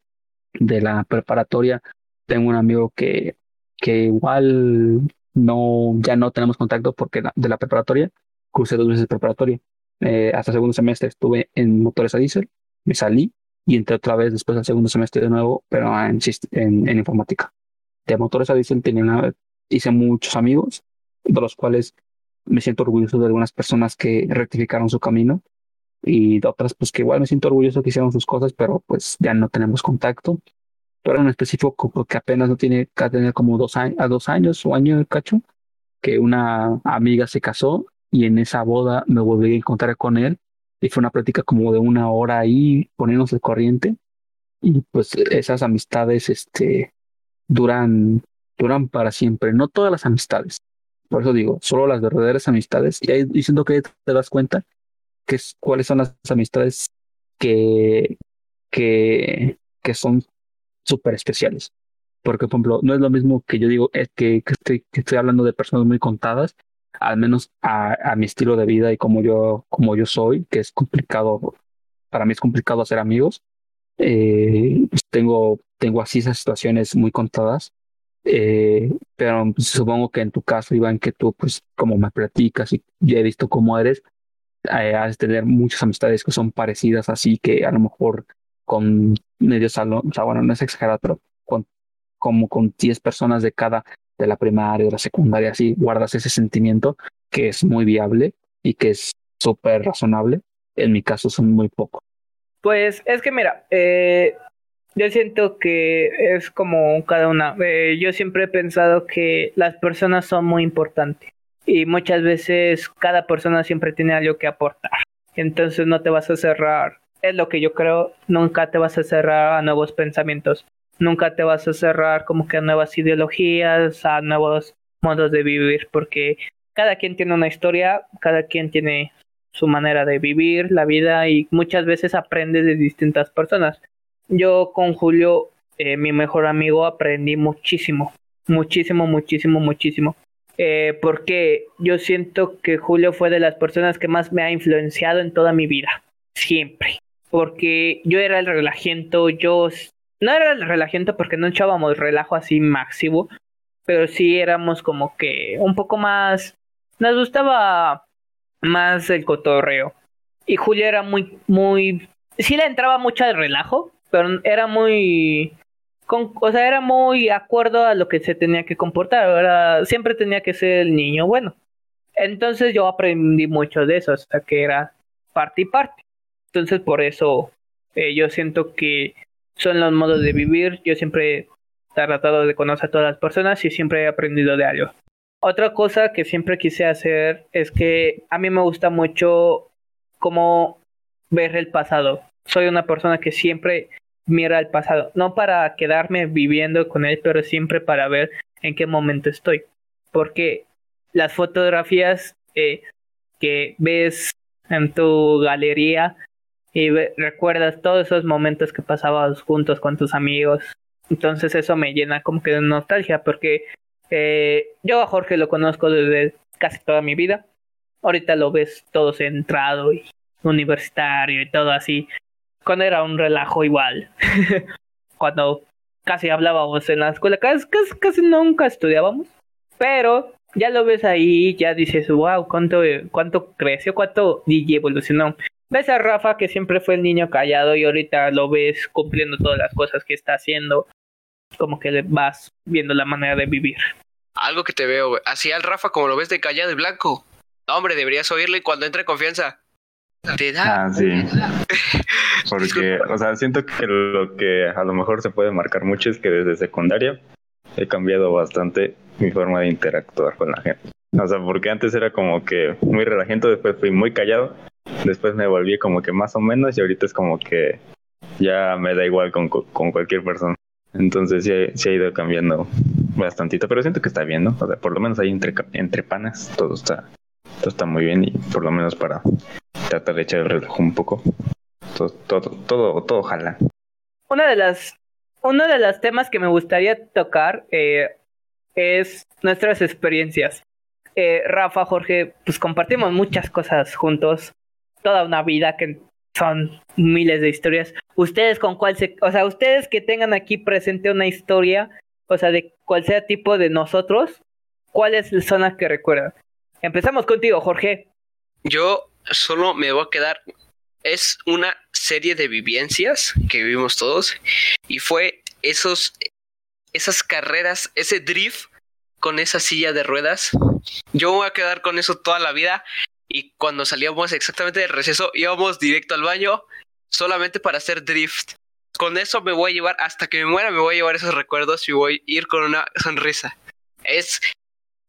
De la preparatoria tengo un amigo que, que igual no, ya no tenemos contacto porque la- de la preparatoria cursé dos veces preparatoria. Eh, hasta segundo semestre estuve en motores a diésel, me salí y entré otra vez después del segundo semestre de nuevo, pero en, en, en informática. De motores a diésel tenía hice muchos amigos, de los cuales me siento orgulloso de algunas personas que rectificaron su camino y otras pues que igual me siento orgulloso que hicieron sus cosas, pero pues ya no tenemos contacto. Pero en específico porque apenas no tiene que tener como dos años, a dos años o año de cacho, que una amiga se casó y en esa boda me volví a encontrar con él y fue una plática como de una hora ahí poniéndose el corriente y pues esas amistades este duran duran para siempre no todas las amistades por eso digo solo las verdaderas amistades y ahí diciendo que te das cuenta que es, cuáles son las amistades que que que son súper especiales. Porque por ejemplo no es lo mismo que yo digo es que, que, estoy, que estoy hablando de personas muy contadas al menos a, a, mi estilo de vida y como yo, como yo soy, que es complicado, para mí es complicado hacer amigos. Eh, pues tengo, tengo así esas situaciones muy contadas, eh, pero supongo que en tu caso, Iván, que tú, pues como me platicas y ya he visto cómo eres, eh, has de tener muchas amistades que son parecidas, así que a lo mejor con medio salón, o sea, bueno, no es exagerado, pero con, como con 10 personas de cada de la primaria, de la secundaria, así guardas ese sentimiento que es muy viable y que es súper razonable. En mi caso son muy pocos. Pues es que mira, eh, yo siento que es como cada una. Eh, yo siempre he pensado que las personas son muy importantes y muchas veces cada persona siempre tiene algo que aportar. Entonces no te vas a cerrar, es lo que yo creo, nunca te vas a cerrar a nuevos pensamientos nunca te vas a cerrar como que a nuevas ideologías, a nuevos modos de vivir, porque cada quien tiene una historia, cada quien tiene su manera de vivir la vida y muchas veces aprendes de distintas personas. Yo con Julio, eh, mi mejor amigo, aprendí muchísimo, muchísimo, muchísimo, muchísimo. Eh, porque yo siento que Julio fue de las personas que más me ha influenciado en toda mi vida, siempre. Porque yo era el relajiento, yo no era el relajante porque no echábamos relajo así máximo, pero sí éramos como que un poco más, nos gustaba más el cotorreo. Y Julia era muy, muy, sí le entraba mucho al relajo, pero era muy, con, o sea, era muy acuerdo a lo que se tenía que comportar, siempre tenía que ser el niño bueno. Entonces yo aprendí mucho de eso, hasta que era parte y parte. Entonces por eso eh, yo siento que son los modos de vivir. Yo siempre he tratado de conocer a todas las personas y siempre he aprendido de algo. Otra cosa que siempre quise hacer es que a mí me gusta mucho cómo ver el pasado. Soy una persona que siempre mira el pasado, no para quedarme viviendo con él, pero siempre para ver en qué momento estoy. Porque las fotografías eh, que ves en tu galería y recuerdas todos esos momentos que pasabas juntos con tus amigos. Entonces eso me llena como que de nostalgia porque eh, yo a Jorge lo conozco desde casi toda mi vida. Ahorita lo ves todo centrado y universitario y todo así. Cuando era un relajo igual. <laughs> Cuando casi hablábamos en la escuela, casi, casi, nunca estudiábamos. Pero ya lo ves ahí, ya dices, wow, cuánto, cuánto creció, cuánto evolucionó ves a Rafa que siempre fue el niño callado y ahorita lo ves cumpliendo todas las cosas que está haciendo. Como que le vas viendo la manera de vivir. Algo que te veo, güey. Así al Rafa como lo ves de callado y blanco. hombre, deberías oírle cuando entre confianza. Te da. Ah, sí. <laughs> Porque, o sea, siento que lo que a lo mejor se puede marcar mucho es que desde secundaria he cambiado bastante mi forma de interactuar con la gente. O sea, porque antes era como que muy relajento, después fui muy callado Después me volví como que más o menos y ahorita es como que ya me da igual con, con cualquier persona. Entonces sí, ha ido cambiando bastantito, pero siento que está bien, ¿no? O sea, por lo menos ahí entre, entre panas todo está, todo está muy bien y por lo menos para tratar de echar el reloj un poco, todo, todo, todo, todo jala. Una de las, uno de los temas que me gustaría tocar eh, es nuestras experiencias. Eh, Rafa, Jorge, pues compartimos muchas cosas juntos toda una vida que son miles de historias. Ustedes con cuál se, o sea, ustedes que tengan aquí presente una historia, o sea, de cual sea tipo de nosotros, ¿cuál es la zona que recuerdan? Empezamos contigo, Jorge. Yo solo me voy a quedar es una serie de vivencias que vivimos todos y fue esos esas carreras, ese drift con esa silla de ruedas. Yo voy a quedar con eso toda la vida y cuando salíamos exactamente del receso íbamos directo al baño solamente para hacer drift. Con eso me voy a llevar, hasta que me muera, me voy a llevar esos recuerdos y voy a ir con una sonrisa. Es.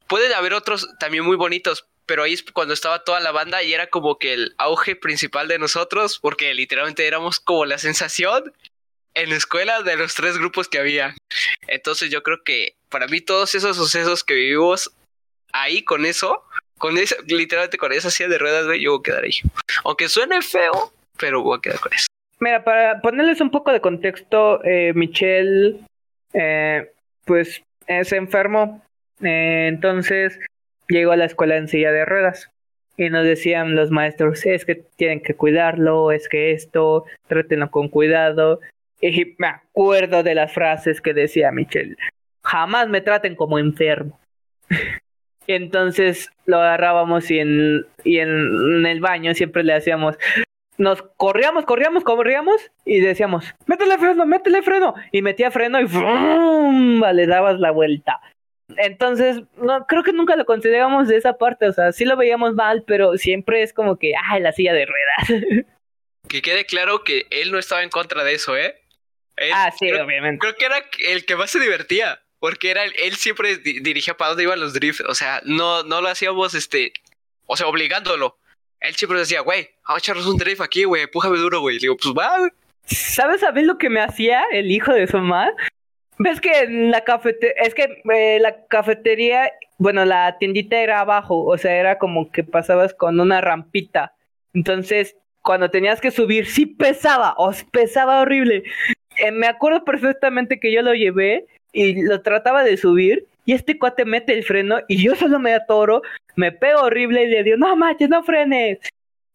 Pueden haber otros también muy bonitos, pero ahí es cuando estaba toda la banda y era como que el auge principal de nosotros, porque literalmente éramos como la sensación en la escuela de los tres grupos que había. Entonces yo creo que para mí todos esos sucesos que vivimos ahí con eso, con eso, literalmente con esa silla de ruedas, yo voy a quedar ahí. Aunque suene feo, pero voy a quedar con eso. Mira, para ponerles un poco de contexto, eh, Michelle, eh, pues es enfermo, eh, entonces llegó a la escuela en silla de ruedas y nos decían los maestros, es que tienen que cuidarlo, es que esto, trátenlo con cuidado. Y me acuerdo de las frases que decía Michelle, jamás me traten como enfermo. <laughs> y entonces lo agarrábamos y en, y en el baño siempre le hacíamos, nos corríamos, corríamos, corríamos y decíamos, métele freno, métele freno. Y metía freno y ¡fum! le dabas la vuelta. Entonces, no, creo que nunca lo consideramos de esa parte, o sea, sí lo veíamos mal, pero siempre es como que, ah, la silla de ruedas. <laughs> Que quede claro que él no estaba en contra de eso, ¿eh? ah, sí, obviamente. Creo que era el que más se divertía, porque era él siempre dirigía para dónde iban los drifts, o sea, no, no lo hacíamos, este, o sea, obligándolo él siempre decía, güey, a echarnos un drift aquí, güey, empújame duro, güey. digo, pues va, güey. ¿Sabes a lo que me hacía el hijo de su mamá? ¿Ves que en la cafetería, es que eh, la cafetería, bueno, la tiendita era abajo, o sea, era como que pasabas con una rampita. Entonces, cuando tenías que subir, sí pesaba, os pesaba horrible. Eh, me acuerdo perfectamente que yo lo llevé y lo trataba de subir y este cuate mete el freno y yo solo me atoro, me pego horrible y le digo, no manches, no frenes.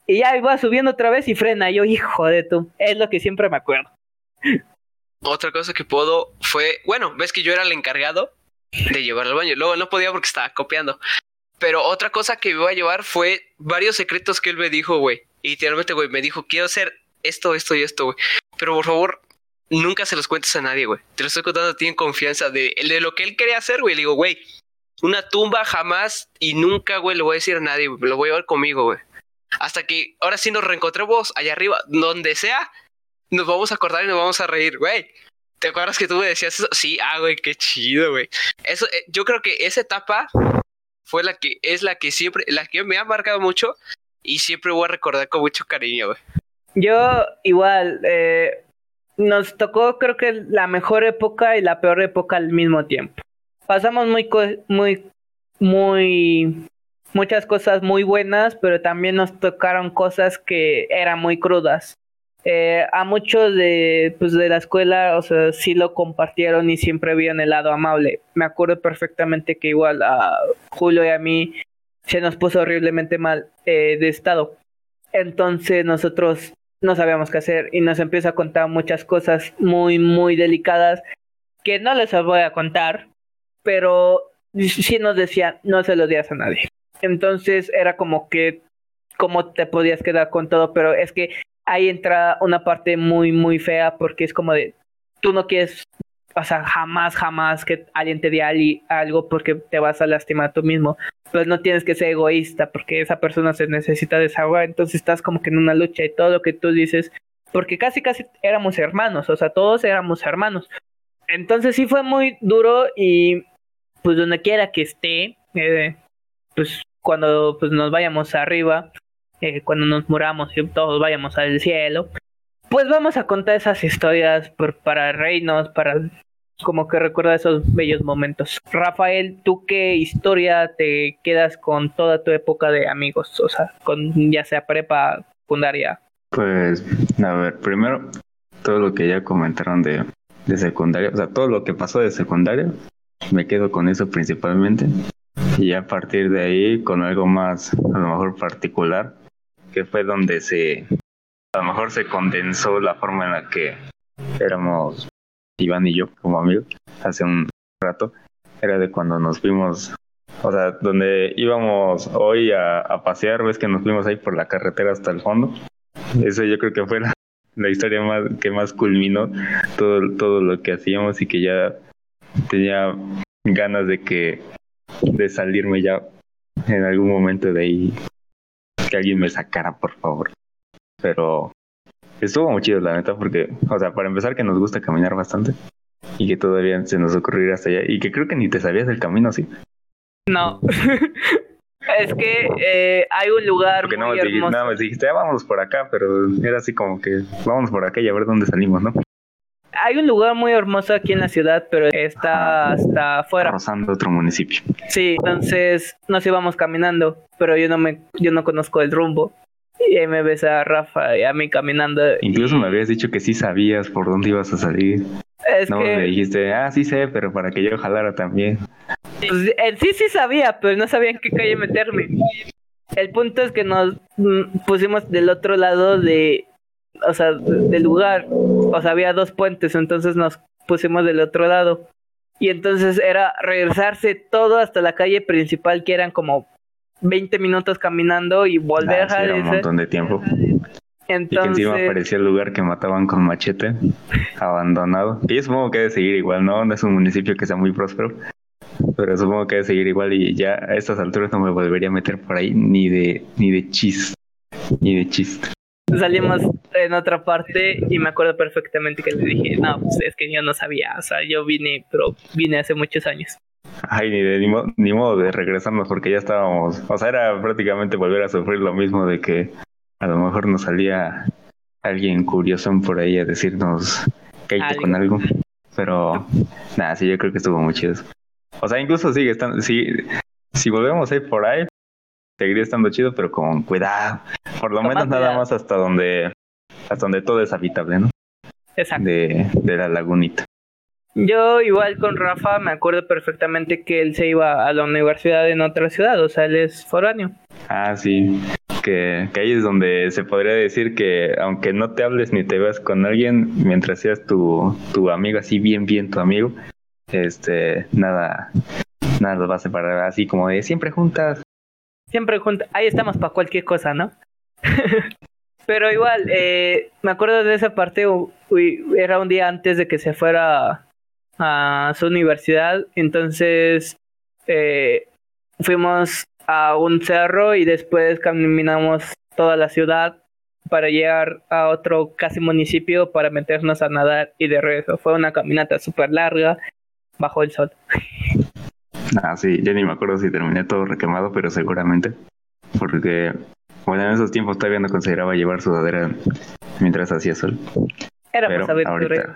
Y ya iba subiendo otra vez y frena. yo, hijo de tú, es lo que siempre me acuerdo. Otra cosa que puedo fue, bueno, ves que yo era el encargado de llevar al baño. Luego no podía porque estaba copiando. Pero otra cosa que iba a llevar fue varios secretos que él me dijo, güey. Y literalmente, güey, me dijo, quiero hacer esto, esto y esto, güey. Pero por favor, nunca se los cuentes a nadie, güey. Te lo estoy contando a ti en confianza de, de lo que él quería hacer, güey. Le digo, güey, una tumba jamás y nunca, güey, le voy a decir a nadie, lo voy a llevar conmigo, güey. Hasta que ahora sí nos reencontremos allá arriba, donde sea, nos vamos a acordar y nos vamos a reír, güey. ¿Te acuerdas que tú me decías eso? Sí, ah, güey, qué chido, güey. Eso, eh, yo creo que esa etapa fue la que es la que siempre, la que me ha marcado mucho y siempre voy a recordar con mucho cariño, güey. Yo igual, eh, nos tocó creo que la mejor época y la peor época al mismo tiempo. Pasamos muy, muy, muy, muchas cosas muy buenas, pero también nos tocaron cosas que eran muy crudas. Eh, a muchos de, pues, de la escuela, o sea, sí lo compartieron y siempre vieron el lado amable. Me acuerdo perfectamente que igual a Julio y a mí se nos puso horriblemente mal eh, de estado. Entonces nosotros no sabíamos qué hacer y nos empieza a contar muchas cosas muy, muy delicadas que no les voy a contar, pero sí nos decía, no se lo digas a nadie. Entonces era como que, ¿cómo te podías quedar con todo? Pero es que ahí entra una parte muy, muy fea porque es como de, tú no quieres, o sea, jamás, jamás que alguien te diga algo porque te vas a lastimar tú mismo pues no tienes que ser egoísta porque esa persona se necesita desahogar, entonces estás como que en una lucha y todo lo que tú dices, porque casi casi éramos hermanos, o sea, todos éramos hermanos. Entonces sí fue muy duro y pues donde quiera que esté, eh, pues cuando pues nos vayamos arriba, eh, cuando nos muramos y todos vayamos al cielo, pues vamos a contar esas historias por, para reinos, para como que recuerda esos bellos momentos. Rafael, ¿tú qué historia te quedas con toda tu época de amigos? O sea, con ya sea prepa, secundaria. Pues, a ver, primero, todo lo que ya comentaron de, de secundaria, o sea, todo lo que pasó de secundaria, me quedo con eso principalmente. Y a partir de ahí, con algo más, a lo mejor particular, que fue donde se, a lo mejor se condensó la forma en la que éramos Iván y yo como amigos hace un rato, era de cuando nos fuimos, o sea, donde íbamos hoy a, pasear, ves que nos fuimos ahí por la carretera hasta el fondo. Eso yo creo que fue la, historia más que más culminó todo, todo lo que hacíamos y que ya tenía ganas de que de salirme ya en algún momento de ahí que alguien me sacara, por favor. Pero estuvo muy chido, la neta, porque, o sea, para empezar que nos gusta caminar bastante y que todavía se nos ocurriera hasta allá y que creo que ni te sabías del camino, ¿sí? No. <laughs> es que eh, hay un lugar Porque muy no me dijiste, hermoso. nada más dijiste, "Ah, vámonos por acá, pero era así como que, vámonos por acá y a ver dónde salimos, ¿no? Hay un lugar muy hermoso aquí en la ciudad, pero está hasta afuera. Rozando otro municipio. Sí, entonces nos íbamos caminando, pero yo no me, yo no conozco el rumbo. Y ahí me ves a Rafa y a mí caminando. Incluso me habías dicho que sí sabías por dónde ibas a salir. Es No, me que dijiste, ah, sí sé, pero para que yo jalara también. pues, sí sí sabía, pero no sabía en qué calle meterme. El punto es que nos mm, pusimos del otro lado de, o sea, de- del lugar. O sea, había dos puentes, entonces nos pusimos del otro lado. Y entonces era regresarse todo hasta la calle principal, que eran como 20 minutos caminando y volver Ah, sí, a era un montón de tiempo. Y que Entonces, encima aparecía el lugar que mataban con machete, abandonado. Que yo supongo que debe seguir igual, ¿no? No es un municipio que sea muy próspero. Pero supongo que debe seguir igual y ya a estas alturas no me volvería a meter por ahí ni de ni de chis. Ni de chiste. salimos en otra parte y me acuerdo perfectamente que le dije, no, pues es que yo no sabía, o sea, yo vine, pero vine hace muchos años. Ay, ni, de, ni, mo- ni modo de regresarnos porque ya estábamos. O sea, era prácticamente volver a sufrir lo mismo de que a lo mejor nos salía alguien curioso por ahí a decirnos cállate Algo. con algo. Pero nada, sí, yo creo que estuvo muy chido. O sea, incluso sigue estando. Si, si volvemos a ir por ahí, seguiría estando chido, pero con cuidado. Por lo menos nada más hasta donde hasta donde todo es habitable, ¿no? Exacto. De, de la lagunita. Yo igual con Rafa me acuerdo perfectamente que él se iba a la universidad en otra ciudad, o sea, él es foráneo. Ah, sí. Que, que ahí es donde se podría decir que aunque no te hables ni te veas con alguien, mientras seas tu, tu amigo, así bien, bien tu amigo, este, nada, nada los va a separar, así como de siempre juntas. Siempre juntos, ahí estamos para cualquier cosa, ¿no? <laughs> Pero igual, eh, me acuerdo de esa parte, uy, era un día antes de que se fuera a su universidad, entonces eh, fuimos a un cerro y después caminamos toda la ciudad para llegar a otro casi municipio para meternos a nadar y de regreso. Fue una caminata súper larga bajo el sol. Ah, sí, ya ni me acuerdo si terminé todo requemado, pero seguramente, porque, bueno, en esos tiempos todavía no consideraba llevar sudadera mientras hacía sol. Éramos Pero ahorita.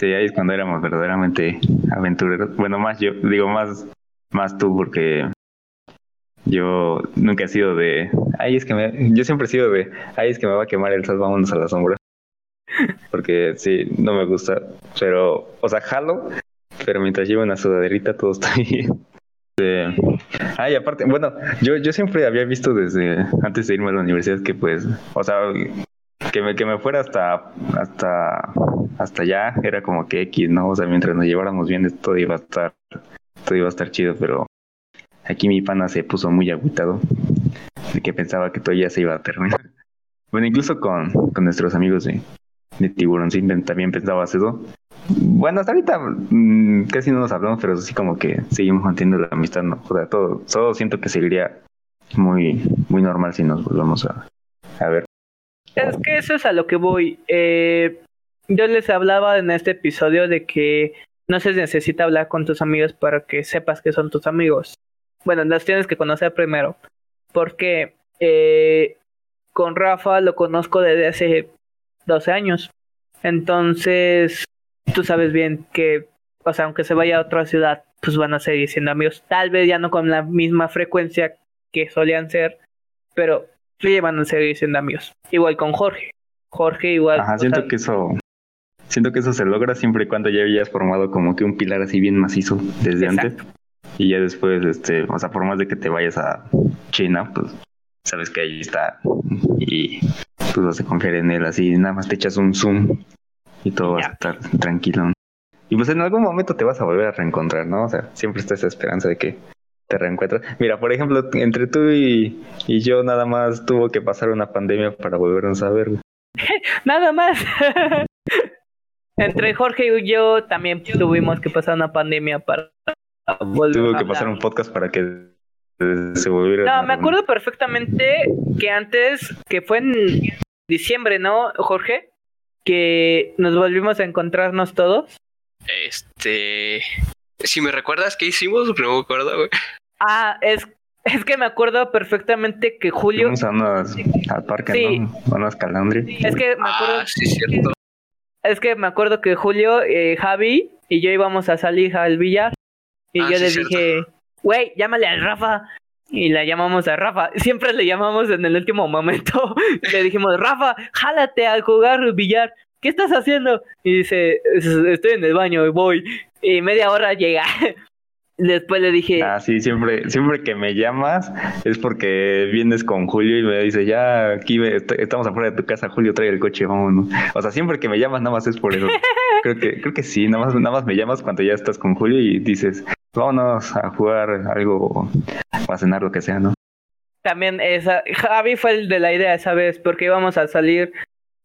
Sí, ahí es cuando éramos verdaderamente aventureros. Bueno, más yo, digo más, más tú, porque yo nunca he sido de, ay, es que me, yo siempre he sido de, ay, es que me va a quemar el sol, vámonos a la sombra. <laughs> Porque sí, no me gusta, pero, o sea, jalo, pero mientras llevo una sudaderita todo está <laughs> bien. Sí. Ay, aparte, bueno, yo, yo siempre había visto desde antes de irme a la universidad que pues, o sea, que me, que me fuera hasta, hasta, hasta allá era como que X, ¿no? O sea, mientras nos lleváramos bien, todo iba a estar, todo iba a estar chido, pero aquí mi pana se puso muy agüitado de que pensaba que todo ya se iba a terminar. <laughs> Bueno, incluso con, con nuestros amigos de, de Tiburón también pensaba eso. Bueno, hasta ahorita mm, casi no nos hablamos, pero sí como que seguimos manteniendo la amistad, ¿no? O sea, todo, todo siento que seguiría muy, muy normal si nos volvemos a, a ver. Es que eso es a lo que voy. Eh, yo les hablaba en este episodio de que no se necesita hablar con tus amigos para que sepas que son tus amigos. Bueno, los tienes que conocer primero. Porque eh, con Rafa lo conozco desde hace 12 años. Entonces, tú sabes bien que, o sea, aunque se vaya a otra ciudad, pues van a seguir siendo amigos. Tal vez ya no con la misma frecuencia que solían ser, pero sí van a seguir siendo amigos. Igual con Jorge. Jorge igual. Ajá, siento sea, que eso, siento que eso se logra siempre y cuando ya hayas formado como que un pilar así bien macizo desde antes. Y ya después, este, o sea, por más de que te vayas a China, pues sabes que ahí está y tú vas a confiar en él así, nada más te echas un zoom y todo va Ya. a estar tranquilo. Y pues en algún momento te vas a volver a reencontrar, ¿no? O sea, siempre está esa esperanza de que te reencuentras. Mira, por ejemplo, entre tú y, y yo nada más tuvo que pasar una pandemia para volvernos a ver. <laughs> Nada más. <laughs> Entre Jorge y yo también tuvimos que pasar una pandemia para volver Tuvo a que pasar un podcast para que se volvieron. No, a me acuerdo perfectamente que antes, que fue en diciembre, ¿no, Jorge? Que nos volvimos a encontrarnos todos. Este. Si me recuerdas qué hicimos, no me acuerdo, güey. Ah, es, es que me acuerdo perfectamente que Julio. Fuimos a unos, al parque, Sí. ¿no? A unos calandri. Es que me acuerdo, Ah, sí, cierto. es que me acuerdo que Julio, eh, Javi y yo íbamos a salir al billar. Y Ah, yo sí, le dije, güey, llámale al Rafa. Y la llamamos a Rafa. Siempre le llamamos en el último momento. <laughs> le dijimos, Rafa, jálate a jugar billar. ¿Qué estás haciendo? Y dice, "Es- estoy en el baño y voy. Y media hora llega. <laughs> Después le dije, Ah, sí, siempre, siempre que me llamas es porque vienes con Julio y me dice, ya aquí estamos afuera de tu casa, Julio, trae el coche, vámonos. O sea, siempre que me llamas, nada más es por eso. <laughs> Creo que, creo que sí, nada más, nada más me llamas cuando ya estás con Julio y dices, vámonos a jugar algo, o a cenar, lo que sea, ¿no? también esa, Javi fue el de la idea esa vez, porque íbamos a salir.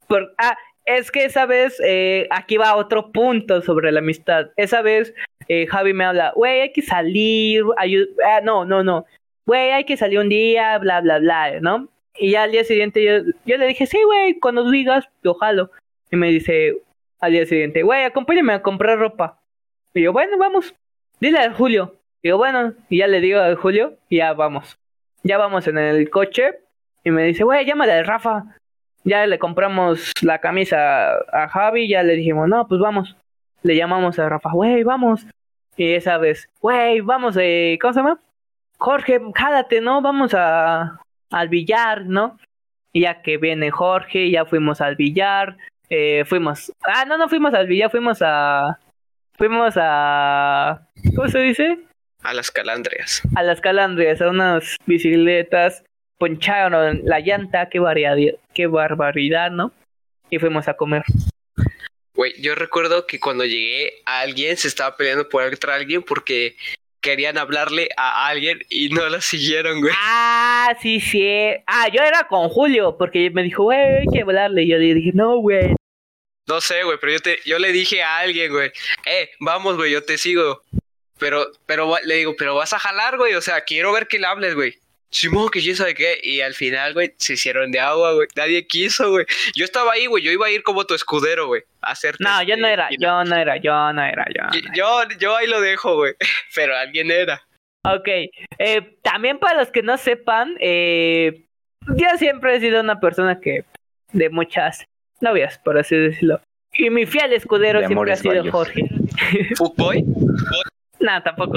Por, ah, es que esa vez, eh, aquí va otro punto sobre la amistad. Esa vez, eh, Javi me habla, güey, hay que salir, ah, no, no, no, güey, hay que salir un día, bla, bla, bla, ¿no? Y ya al día siguiente yo, yo le dije, sí, güey, cuando digas, yo jalo. Y me dice al día siguiente, güey, acompáñame a comprar ropa. Y yo, bueno, vamos, dile a Julio. Y yo, bueno, y ya le digo a Julio, y ya vamos. Ya vamos en el coche y me dice, güey, llámale a Rafa. Ya le compramos la camisa a Javi, ya le dijimos, no, pues vamos. Le llamamos a Rafa, güey, vamos. Y esa vez, güey, vamos, eh, ¿cómo se llama? Jorge, jálate, ¿no? Vamos a, al billar, ¿no? Y ya que viene Jorge, ya fuimos al billar, eh, fuimos, ah, no, no fuimos al billar, fuimos a, fuimos a, ¿cómo se dice? A las calandrias. a las calandrias, a unas bicicletas, poncharon la llanta, qué, variedad, qué barbaridad, ¿no? Y fuimos a comer. Güey, yo recuerdo que cuando llegué, alguien se estaba peleando por otra alguien porque querían hablarle a alguien y no la siguieron, güey. Ah, sí, sí. Ah, yo era con Julio, porque me dijo, güey, hay que hablarle. Y yo le dije, no, güey. No sé, güey, pero yo te, yo le dije a alguien, güey, eh, vamos, güey, yo te sigo. Pero, pero le digo, pero vas a jalar, güey, o sea, quiero ver que le hables, güey. Simón, que yo sabe qué. Y al final, güey, se hicieron de agua, güey. Nadie quiso, güey. Yo estaba ahí, güey. Yo iba a ir como tu escudero, güey. A hacerte. No, yo no era, yo no era, yo no era, yo. no era. Yo, yo ahí lo dejo, güey. <laughs> Pero alguien era. Ok, eh, también para los que no sepan, eh, yo siempre he sido una persona que de muchas novias, por así decirlo. Y mi fiel escudero De siempre ha sido varios. Jorge. <laughs> Footboy. No, tampoco.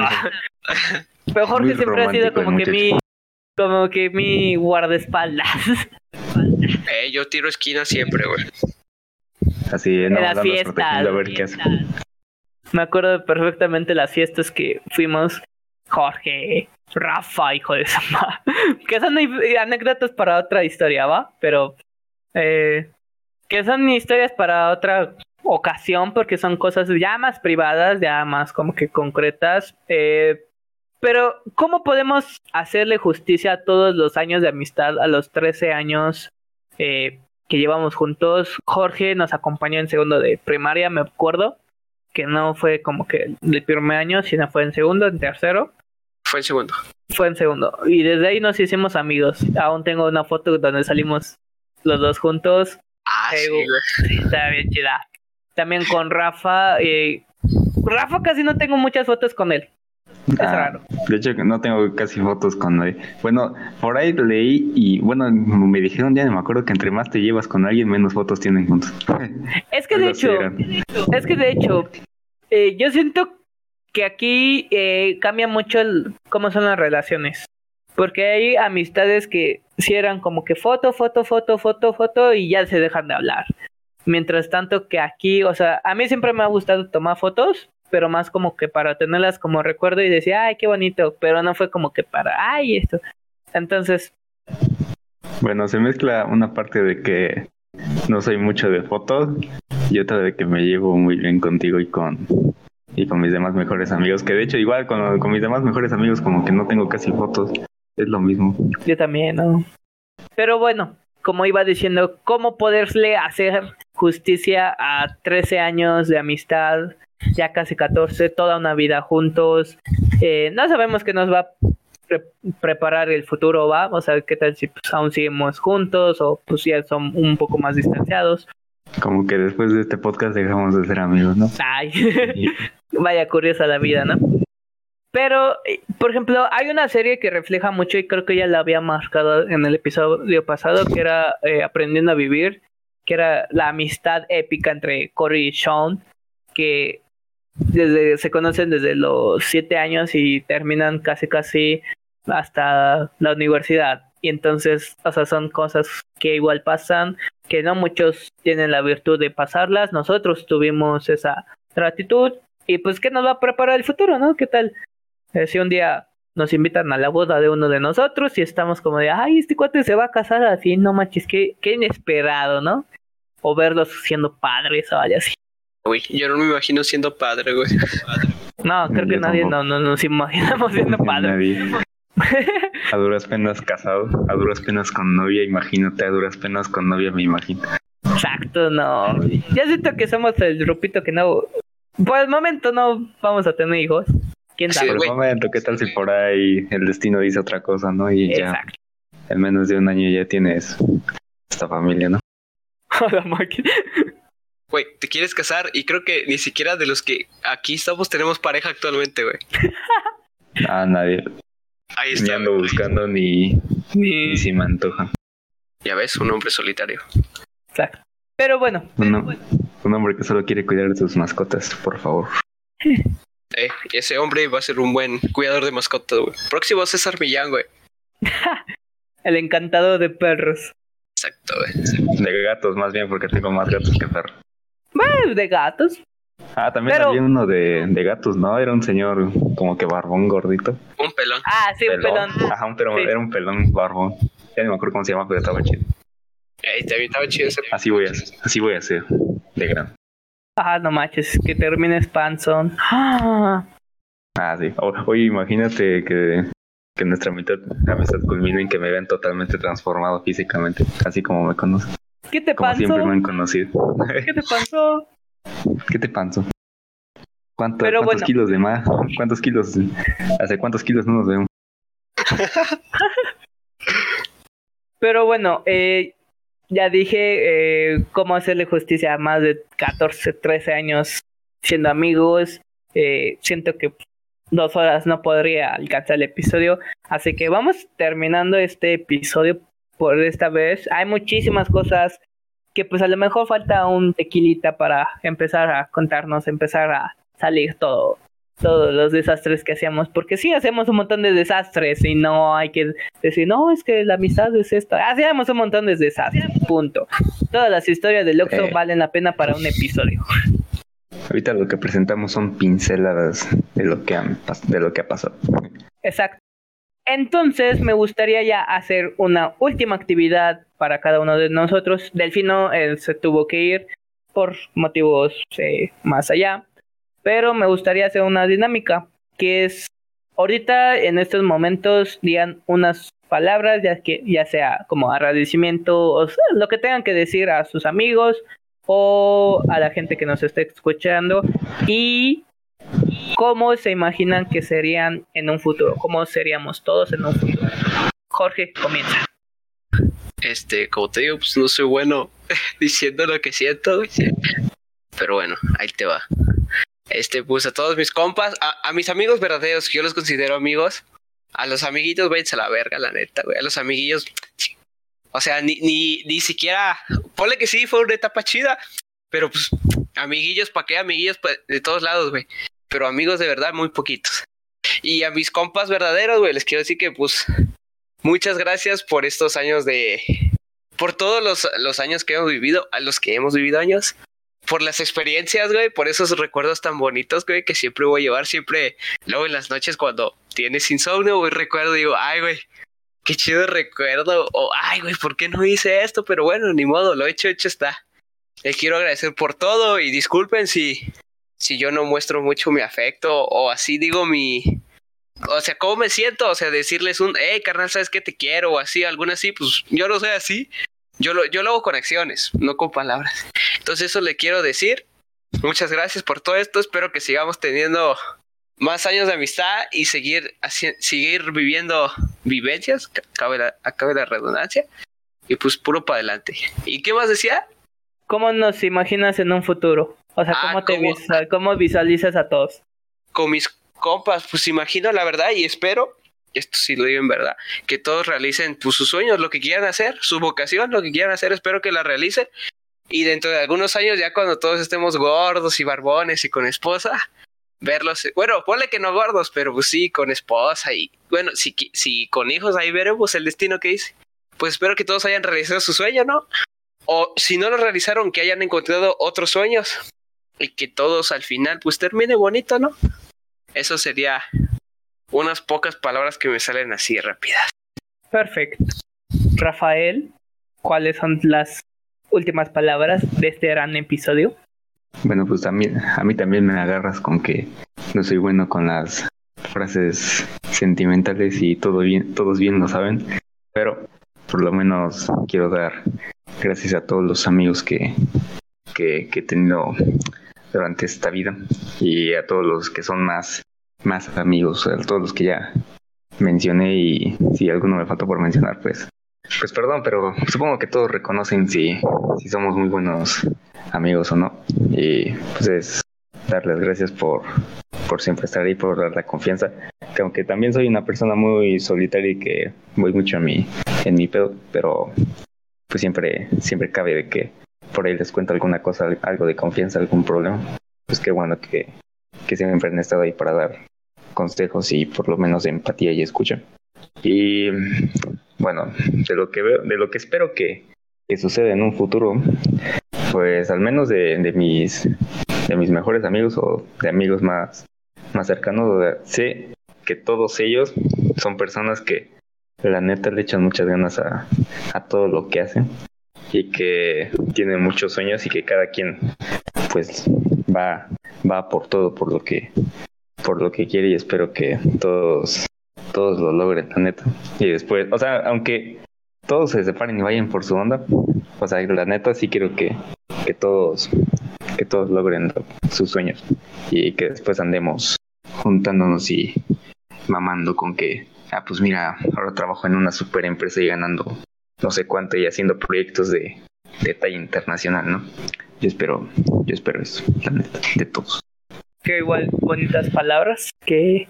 Pero Jorge Muy siempre ha sido como que mi, como que mi guardaespaldas. <laughs> Eh, yo tiro esquina siempre, güey. Así, no, en las dándonos fiestas. a ver qué hace. Me acuerdo perfectamente las fiestas que fuimos. Jorge, Rafa, hijo de su madre. <laughs> Que son i- anécdotas para otra historia, ¿va? Pero eh, que son historias para otra ocasión porque son cosas ya más privadas, ya más como que concretas. Eh, pero, ¿cómo podemos hacerle justicia a todos los años de amistad, a los 13 años eh, que llevamos juntos? Jorge nos acompañó en segundo de primaria, me acuerdo, que no fue como que del primer año, sino fue en segundo, en tercero. Fue el segundo. Fue en segundo. Y desde ahí nos hicimos amigos. Aún tengo una foto donde salimos los dos juntos. Ah, Eh, sí. Está bien chida. También con Rafa. eh, Rafa casi no tengo muchas fotos con él. <laughs> Es Ah, raro. De hecho, no tengo casi fotos con nadie. Bueno, por ahí leí y bueno, me dijeron ya, no me acuerdo que entre más te llevas con alguien, menos fotos tienen juntos. <laughs> Es que de hecho, es que de hecho, eh, yo siento que aquí eh, cambia mucho el, cómo son las relaciones. Porque hay amistades que si eran como que foto, foto, foto, foto, foto y ya se dejan de hablar. Mientras tanto que aquí, o sea, a mí siempre me ha gustado tomar fotos, pero más como que para tenerlas como recuerdo y decir, ay, qué bonito, pero no fue como que para, ay, esto. Entonces, Bueno, se mezcla una parte de que no soy mucho de fotos y otra de que me llevo muy bien contigo y con y con mis demás mejores amigos, que de hecho igual con, con mis demás mejores amigos como que no tengo casi fotos, es lo mismo. Yo también, ¿no? Pero bueno, como iba diciendo, ¿cómo poderle hacer justicia a 13 años de amistad, ya casi 14, toda una vida juntos? Eh, no sabemos qué nos va preparar el futuro, va, o sea, qué tal si pues, aún seguimos juntos o pues ya son un poco más distanciados. Como que después de este podcast dejamos de ser amigos, ¿no? Ay, <laughs> vaya curiosa la vida, ¿no? Pero, eh, por ejemplo, hay una serie que refleja mucho y creo que ya la había marcado en el episodio pasado, que era eh, Aprendiendo a Vivir, que era la amistad épica entre Cory y Sean, que desde se conocen desde los siete años y terminan casi casi hasta la universidad. Y entonces, o sea, son cosas que igual pasan, que no muchos tienen la virtud de pasarlas. Nosotros tuvimos esa gratitud y pues que nos va a preparar el futuro, ¿no? ¿Qué tal? Eh, si un día nos invitan a la boda de uno de nosotros y estamos como de, ay, este cuate se va a casar así, no manches, qué, qué inesperado, ¿no? o verlos siendo padres o algo así. Uy, yo no me imagino siendo padre, güey. No, creo que nadie no, no, nos imaginamos siendo padres. A duras penas casado, a duras penas con novia, imagínate, a duras penas con novia, me imagino. Exacto, no. Ya siento que somos el grupito que no. Por el momento no vamos a tener hijos. ¿Quién sabe? por el momento, ¿qué tal si por ahí el destino dice otra cosa, no? Y ya en menos de un año ya tienes esta familia, ¿no? <laughs> Güey, te quieres casar y creo que ni siquiera de los que aquí estamos tenemos pareja actualmente, güey. <laughs> Ah, nadie. Ahí está. Ni ando buscando ni, ni... si me antoja. Ya ves, un hombre solitario. Exacto. Pero bueno. Un, hombre que solo quiere cuidar de sus mascotas, por favor. <laughs> Eh, ese hombre va a ser un buen cuidador de mascotas, güey. Próximo César Millán, güey. <laughs> El encantado de perros. Exacto, güey. De gatos, más bien, porque tengo más gatos que perros. Bueno, de gatos. Ah, también había uno de, de, gatos, ¿no? Era un señor como que barbón gordito. Un pelón. Ah, sí, un pelón. Ajá, un pelón, era un pelón barbón. Ya no me acuerdo cómo se llama, pero estaba chido. Estaba chido ese. Así voy a, así voy a hacer, de gran. Ah, no manches, que termines panzón. Ah. Ah, sí. oye, imagínate que que nuestra amistad, amistad culmine en que me vean totalmente transformado físicamente, así como me conocen. ¿Qué te como siempre me han conocido. <laughs> ¿Qué te pasó? ¿Qué te pasó? ¿Cuántos kilos de más? ¿Cuántos kilos? ¿Hace cuántos kilos no nos vemos? <laughs> Pero bueno, eh, ya dije eh, cómo hacerle justicia a más de 14, 13 años siendo amigos. Eh, siento que dos horas no podría alcanzar el episodio. Así que vamos terminando este episodio por esta vez. Hay muchísimas cosas que pues a lo mejor falta un tequilita para empezar a contarnos, empezar a salir todo, todos los desastres que hacíamos, porque sí hacemos un montón de desastres y no hay que decir, no, es que la amistad es esto, hacíamos un montón de desastres, punto. Todas las historias de Luxo eh. valen la pena para un episodio. Ahorita lo que presentamos son pinceladas de lo que, de lo que ha pasado. Exacto. Entonces me gustaría ya hacer una última actividad para cada uno de nosotros. Delfino él se tuvo que ir por motivos eh, más allá, pero me gustaría hacer una dinámica que es ahorita en estos momentos digan unas palabras ya que ya sea como agradecimiento o lo que tengan que decir a sus amigos o a la gente que nos esté escuchando y cómo se imaginan que serían en un futuro, cómo seríamos todos en un futuro. Jorge, comienza. Este, como te digo, pues no soy bueno <laughs> diciendo lo que siento, pero bueno, ahí te va. Este, pues a todos mis compas, a, mis amigos verdaderos, que yo los considero amigos, a los amiguitos, váyanse a la verga, la neta, güey. A los amiguillos, o sea, ni, ni, ni siquiera, ponle que sí, fue una etapa chida, pero pues, amiguillos, ¿para qué amiguillos? Pues, de todos lados, güey. Pero amigos de verdad, muy poquitos. Y a mis compas verdaderos, güey, les quiero decir que, pues, muchas gracias por estos años de, por todos los, los años que hemos vivido, a los que hemos vivido años, por las experiencias, güey, por esos recuerdos tan bonitos, güey, que siempre voy a llevar, siempre, luego en las noches cuando tienes insomnio, güey, recuerdo, digo, ay, güey, qué chido recuerdo. O, ay, güey, ¿por qué no hice esto? Pero bueno, ni modo, lo hecho, hecho está. Les quiero agradecer por todo y disculpen si, si yo no muestro mucho mi afecto o así digo mi... O sea, ¿cómo me siento? O sea, decirles un, hey, carnal, ¿sabes que te quiero? O así, alguna así, pues yo no soy así. Yo lo, yo lo hago con acciones, no con palabras. Entonces eso le quiero decir. Muchas gracias por todo esto. Espero que sigamos teniendo más años de amistad y seguir, seguir viviendo vivencias, acabe la, acabe la redundancia, y pues puro para adelante. ¿Y qué más decía? ¿Cómo nos imaginas en un futuro? O sea, ¿cómo, ah, te ¿cómo visualizas a todos? Con mis compas, pues imagino la verdad y espero, esto sí lo digo en verdad, que todos realicen pues, sus sueños, lo que quieran hacer, su vocación, lo que quieran hacer, espero que la realicen. Y dentro de algunos años, ya cuando todos estemos gordos y barbones y con esposa, verlos, bueno, ponle que no gordos, pero pues sí, con esposa y bueno, si, si con hijos ahí veremos el destino que dice. Pues espero que todos hayan realizado su sueño, ¿no? O si no lo realizaron, que hayan encontrado otros sueños y que todos al final pues termine bonito, ¿no? Eso sería unas pocas palabras que me salen así rápidas. Perfecto. Rafael, ¿cuáles son las últimas palabras de este gran episodio? Bueno, pues también a mí también me agarras con que no soy bueno con las frases sentimentales y todo bien, todos bien lo saben, pero por lo menos quiero dar gracias a todos los amigos que, que, he tenido durante esta vida y a todos los que son más, más amigos, a todos los que ya mencioné y si alguno me faltó por mencionar, pues pues perdón, pero supongo que todos reconocen si, si somos muy buenos amigos o no. Y pues es darles gracias por, por siempre estar ahí, por dar la confianza. Que aunque también soy una persona muy solitaria y que voy mucho a mi, en mi pedo, pero pues siempre, siempre cabe de que por ahí les cuento alguna cosa, algo de confianza, algún problema. Pues qué bueno que, que siempre han estado ahí para dar consejos y por lo menos empatía y escucha. Y bueno, de lo que veo, de lo que espero que, que suceda en un futuro, pues al menos de, de, mis de mis mejores amigos o de amigos más, más cercanos, sé que todos ellos son personas que la neta le echan muchas ganas a, a todo lo que hacen y que tienen muchos sueños y que cada quien pues va va por todo por lo que por lo que quiere y espero que todos todos lo logren, la neta. Y después, o sea, aunque todos se separen y vayan por su onda, o sea, la neta sí quiero que, que todos que todos logren sus sueños y que después andemos juntándonos y mamando con que, ah, pues mira, ahora trabajo en una super empresa y ganando no sé cuánto y haciendo proyectos de, de talla internacional, ¿no? Yo espero, yo espero eso, la neta, de todos. Que igual bonitas palabras que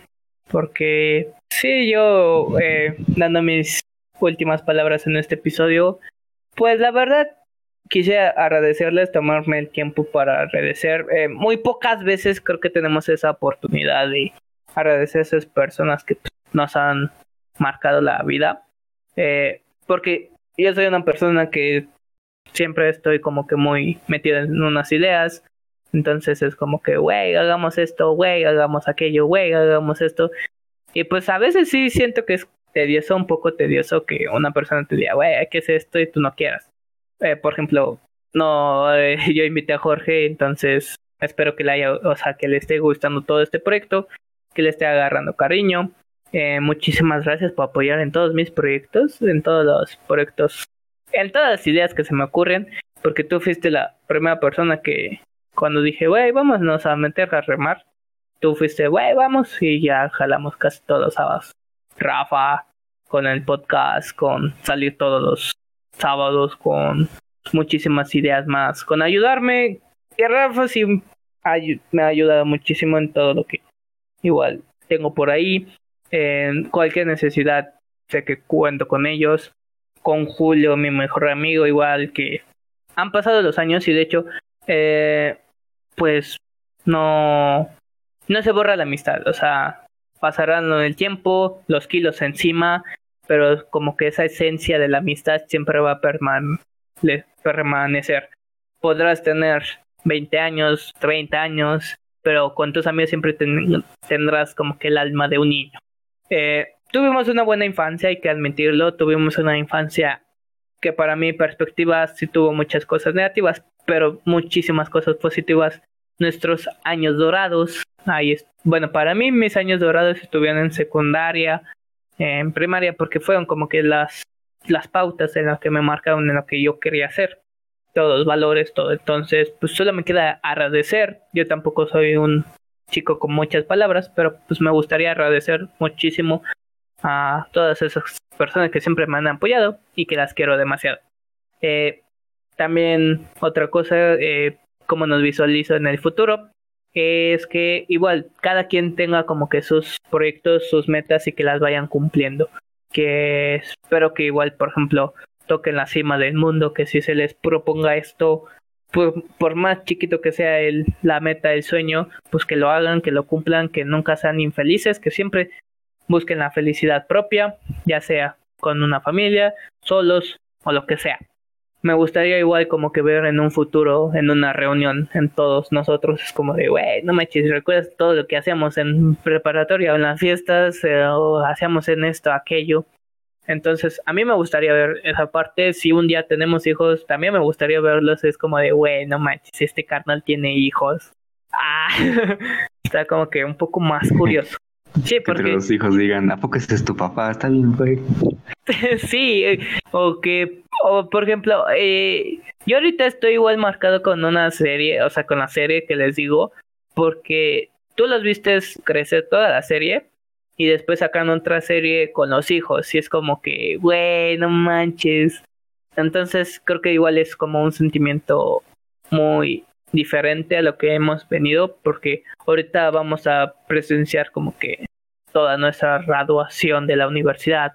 porque sí, yo eh, dando mis últimas palabras en este episodio, pues la verdad quise agradecerles, tomarme el tiempo para agradecer. Eh, muy pocas veces creo que tenemos esa oportunidad de agradecer a esas personas que nos han marcado la vida. Eh, porque yo soy una persona que siempre estoy como que muy metida en unas ideas. Entonces es como que, güey, hagamos esto, güey, hagamos aquello, güey, hagamos esto. Y pues a veces sí siento que es tedioso, un poco tedioso que una persona te diga, güey, ¿qué es esto? Y tú no quieras. Eh, por ejemplo, no, eh, <laughs> yo invité a Jorge, entonces espero que le haya, o sea, que le esté gustando todo este proyecto, que le esté agarrando cariño. Eh, muchísimas gracias por apoyar en todos mis proyectos, en todos los proyectos, en todas las ideas que se me ocurren, porque tú fuiste la primera persona que cuando dije, güey, vámonos a meter a remar, tú fuiste, güey, vamos, y ya jalamos casi todos los sábados. Rafa, con el podcast, con salir todos los sábados, con muchísimas ideas más, con ayudarme. Y Rafa sí me ha ayudado muchísimo en todo lo que igual tengo por ahí. En cualquier necesidad, sé que cuento con ellos. Con Julio, mi mejor amigo, igual que han pasado los años y de hecho eh, pues no, no se borra la amistad, o sea, pasarán el tiempo, los kilos encima, pero como que esa esencia de la amistad siempre va a permanecer. Podrás tener 20 años, 30 años, pero con tus amigos siempre tendrás como que el alma de un niño. Eh, tuvimos una buena infancia, hay que admitirlo, tuvimos una infancia que para mi perspectiva sí tuvo muchas cosas negativas, pero muchísimas cosas positivas. Nuestros años dorados, ahí es, bueno, para mí mis años dorados estuvieron en secundaria, en primaria, porque fueron como que las, las pautas en las que me marcaron en lo que yo quería hacer, todos los valores, todo. Entonces, pues solo me queda agradecer. Yo tampoco soy un chico con muchas palabras, pero pues me gustaría agradecer muchísimo a todas esas personas que siempre me han apoyado y que las quiero demasiado. Eh, también otra cosa, eh, como nos visualizo en el futuro, es que igual cada quien tenga como que sus proyectos, sus metas y que las vayan cumpliendo. Que espero que igual, por ejemplo, toquen la cima del mundo, que si se les proponga esto, por, más chiquito que sea el, la meta, el sueño, pues que lo hagan, que lo cumplan, que nunca sean infelices, que siempre busquen la felicidad propia, ya sea con una familia, solos o lo que sea. Me gustaría igual como que ver en un futuro, en una reunión, en todos nosotros, es como de, güey, no manches, ¿recuerdas todo lo que hacíamos en preparatoria en las fiestas eh, o hacíamos en esto, aquello? Entonces, a mí me gustaría ver esa parte. Si un día tenemos hijos, también me gustaría verlos. Es como de, güey, no manches, este carnal tiene hijos. Ah, <laughs> está como que un poco más curioso. Sí, porque... Que los hijos digan, ¿a poco ese es tu papá? Está bien, güey. <laughs> sí, eh, o que, o por ejemplo, eh, yo ahorita estoy igual marcado con una serie, o sea, con la serie que les digo, porque tú los vistes crecer toda la serie y después sacan otra serie con los hijos y es como que, güey, no manches. Entonces creo que igual es como un sentimiento muy diferente a lo que hemos venido porque ahorita vamos a presenciar como que toda nuestra graduación de la universidad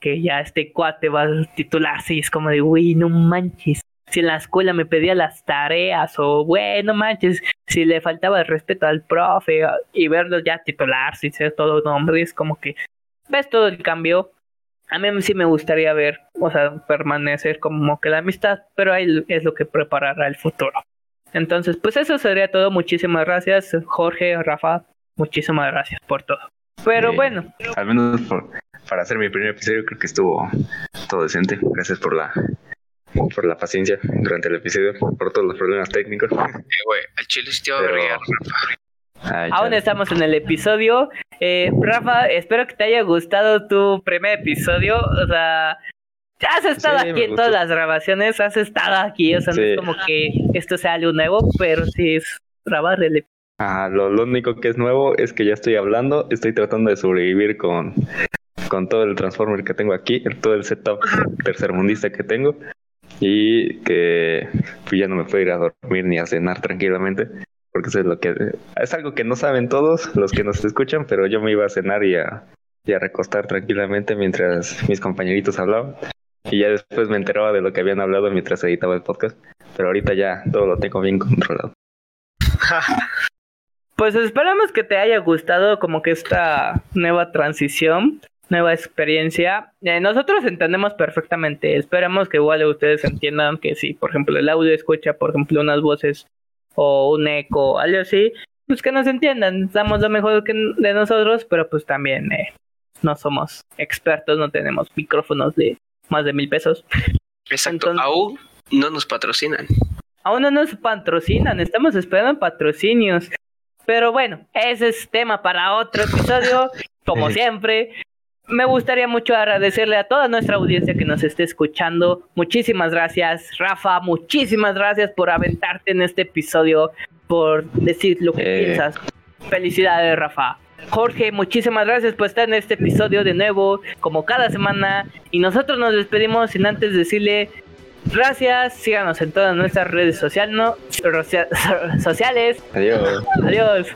que ya este cuate va a titularse y es como de, güey, no manches, si en la escuela me pedía las tareas o, bueno, manches, si le faltaba el respeto al profe y verlo ya titularse y ser todo un hombre, es como que ves todo el cambio. A mí sí me gustaría ver, o sea, permanecer como que la amistad, pero ahí es lo que preparará el futuro. Entonces, pues eso sería todo. Muchísimas gracias, Jorge, Rafa. Muchísimas gracias por todo. Pero bueno. Al menos para hacer mi primer episodio creo que estuvo todo decente. Gracias por la por la paciencia durante el episodio, por todos los problemas técnicos. Eh, chile Aún estamos en el episodio. Eh, Rafa, espero que te haya gustado tu primer episodio. O sea, has estado aquí en todas las grabaciones, has estado aquí. O sea, no es como que esto sea algo nuevo, pero sí es episodio. Ah, lo, lo único que es nuevo es que ya estoy hablando, estoy tratando de sobrevivir con, con todo el transformer que tengo aquí, todo el setup tercermundista que tengo y que pues, ya no me puedo ir a dormir ni a cenar tranquilamente porque eso es lo que es algo que no saben todos los que nos escuchan pero yo me iba a cenar y a, y a recostar tranquilamente mientras mis compañeritos hablaban y ya después me enteraba de lo que habían hablado mientras editaba el podcast pero ahorita ya todo lo tengo bien controlado <laughs> pues esperamos que te haya gustado como que esta nueva transición nueva experiencia. Eh, nosotros entendemos perfectamente. Esperamos que igual ustedes entiendan que si, por ejemplo, el audio escucha, por ejemplo, unas voces o un eco, algo así, pues que nos entiendan. Damos lo mejor que de nosotros, pero pues también eh, no somos expertos, no tenemos micrófonos de más de mil pesos. Exacto. aún no nos patrocinan. Aún no nos patrocinan. Estamos esperando patrocinios. Pero bueno, ese es tema para otro episodio, como <laughs> siempre me gustaría mucho agradecerle a toda nuestra audiencia que nos esté escuchando. Muchísimas gracias, Rafa. Muchísimas gracias por aventarte en este episodio, por decir lo que eh. piensas. Felicidades, Rafa. Jorge, muchísimas gracias por estar en este episodio de nuevo, como cada semana. Y nosotros nos despedimos sin antes decirle gracias. Síganos en todas nuestras redes sociales. ¿no? <laughs> sociales. Adiós. Adiós.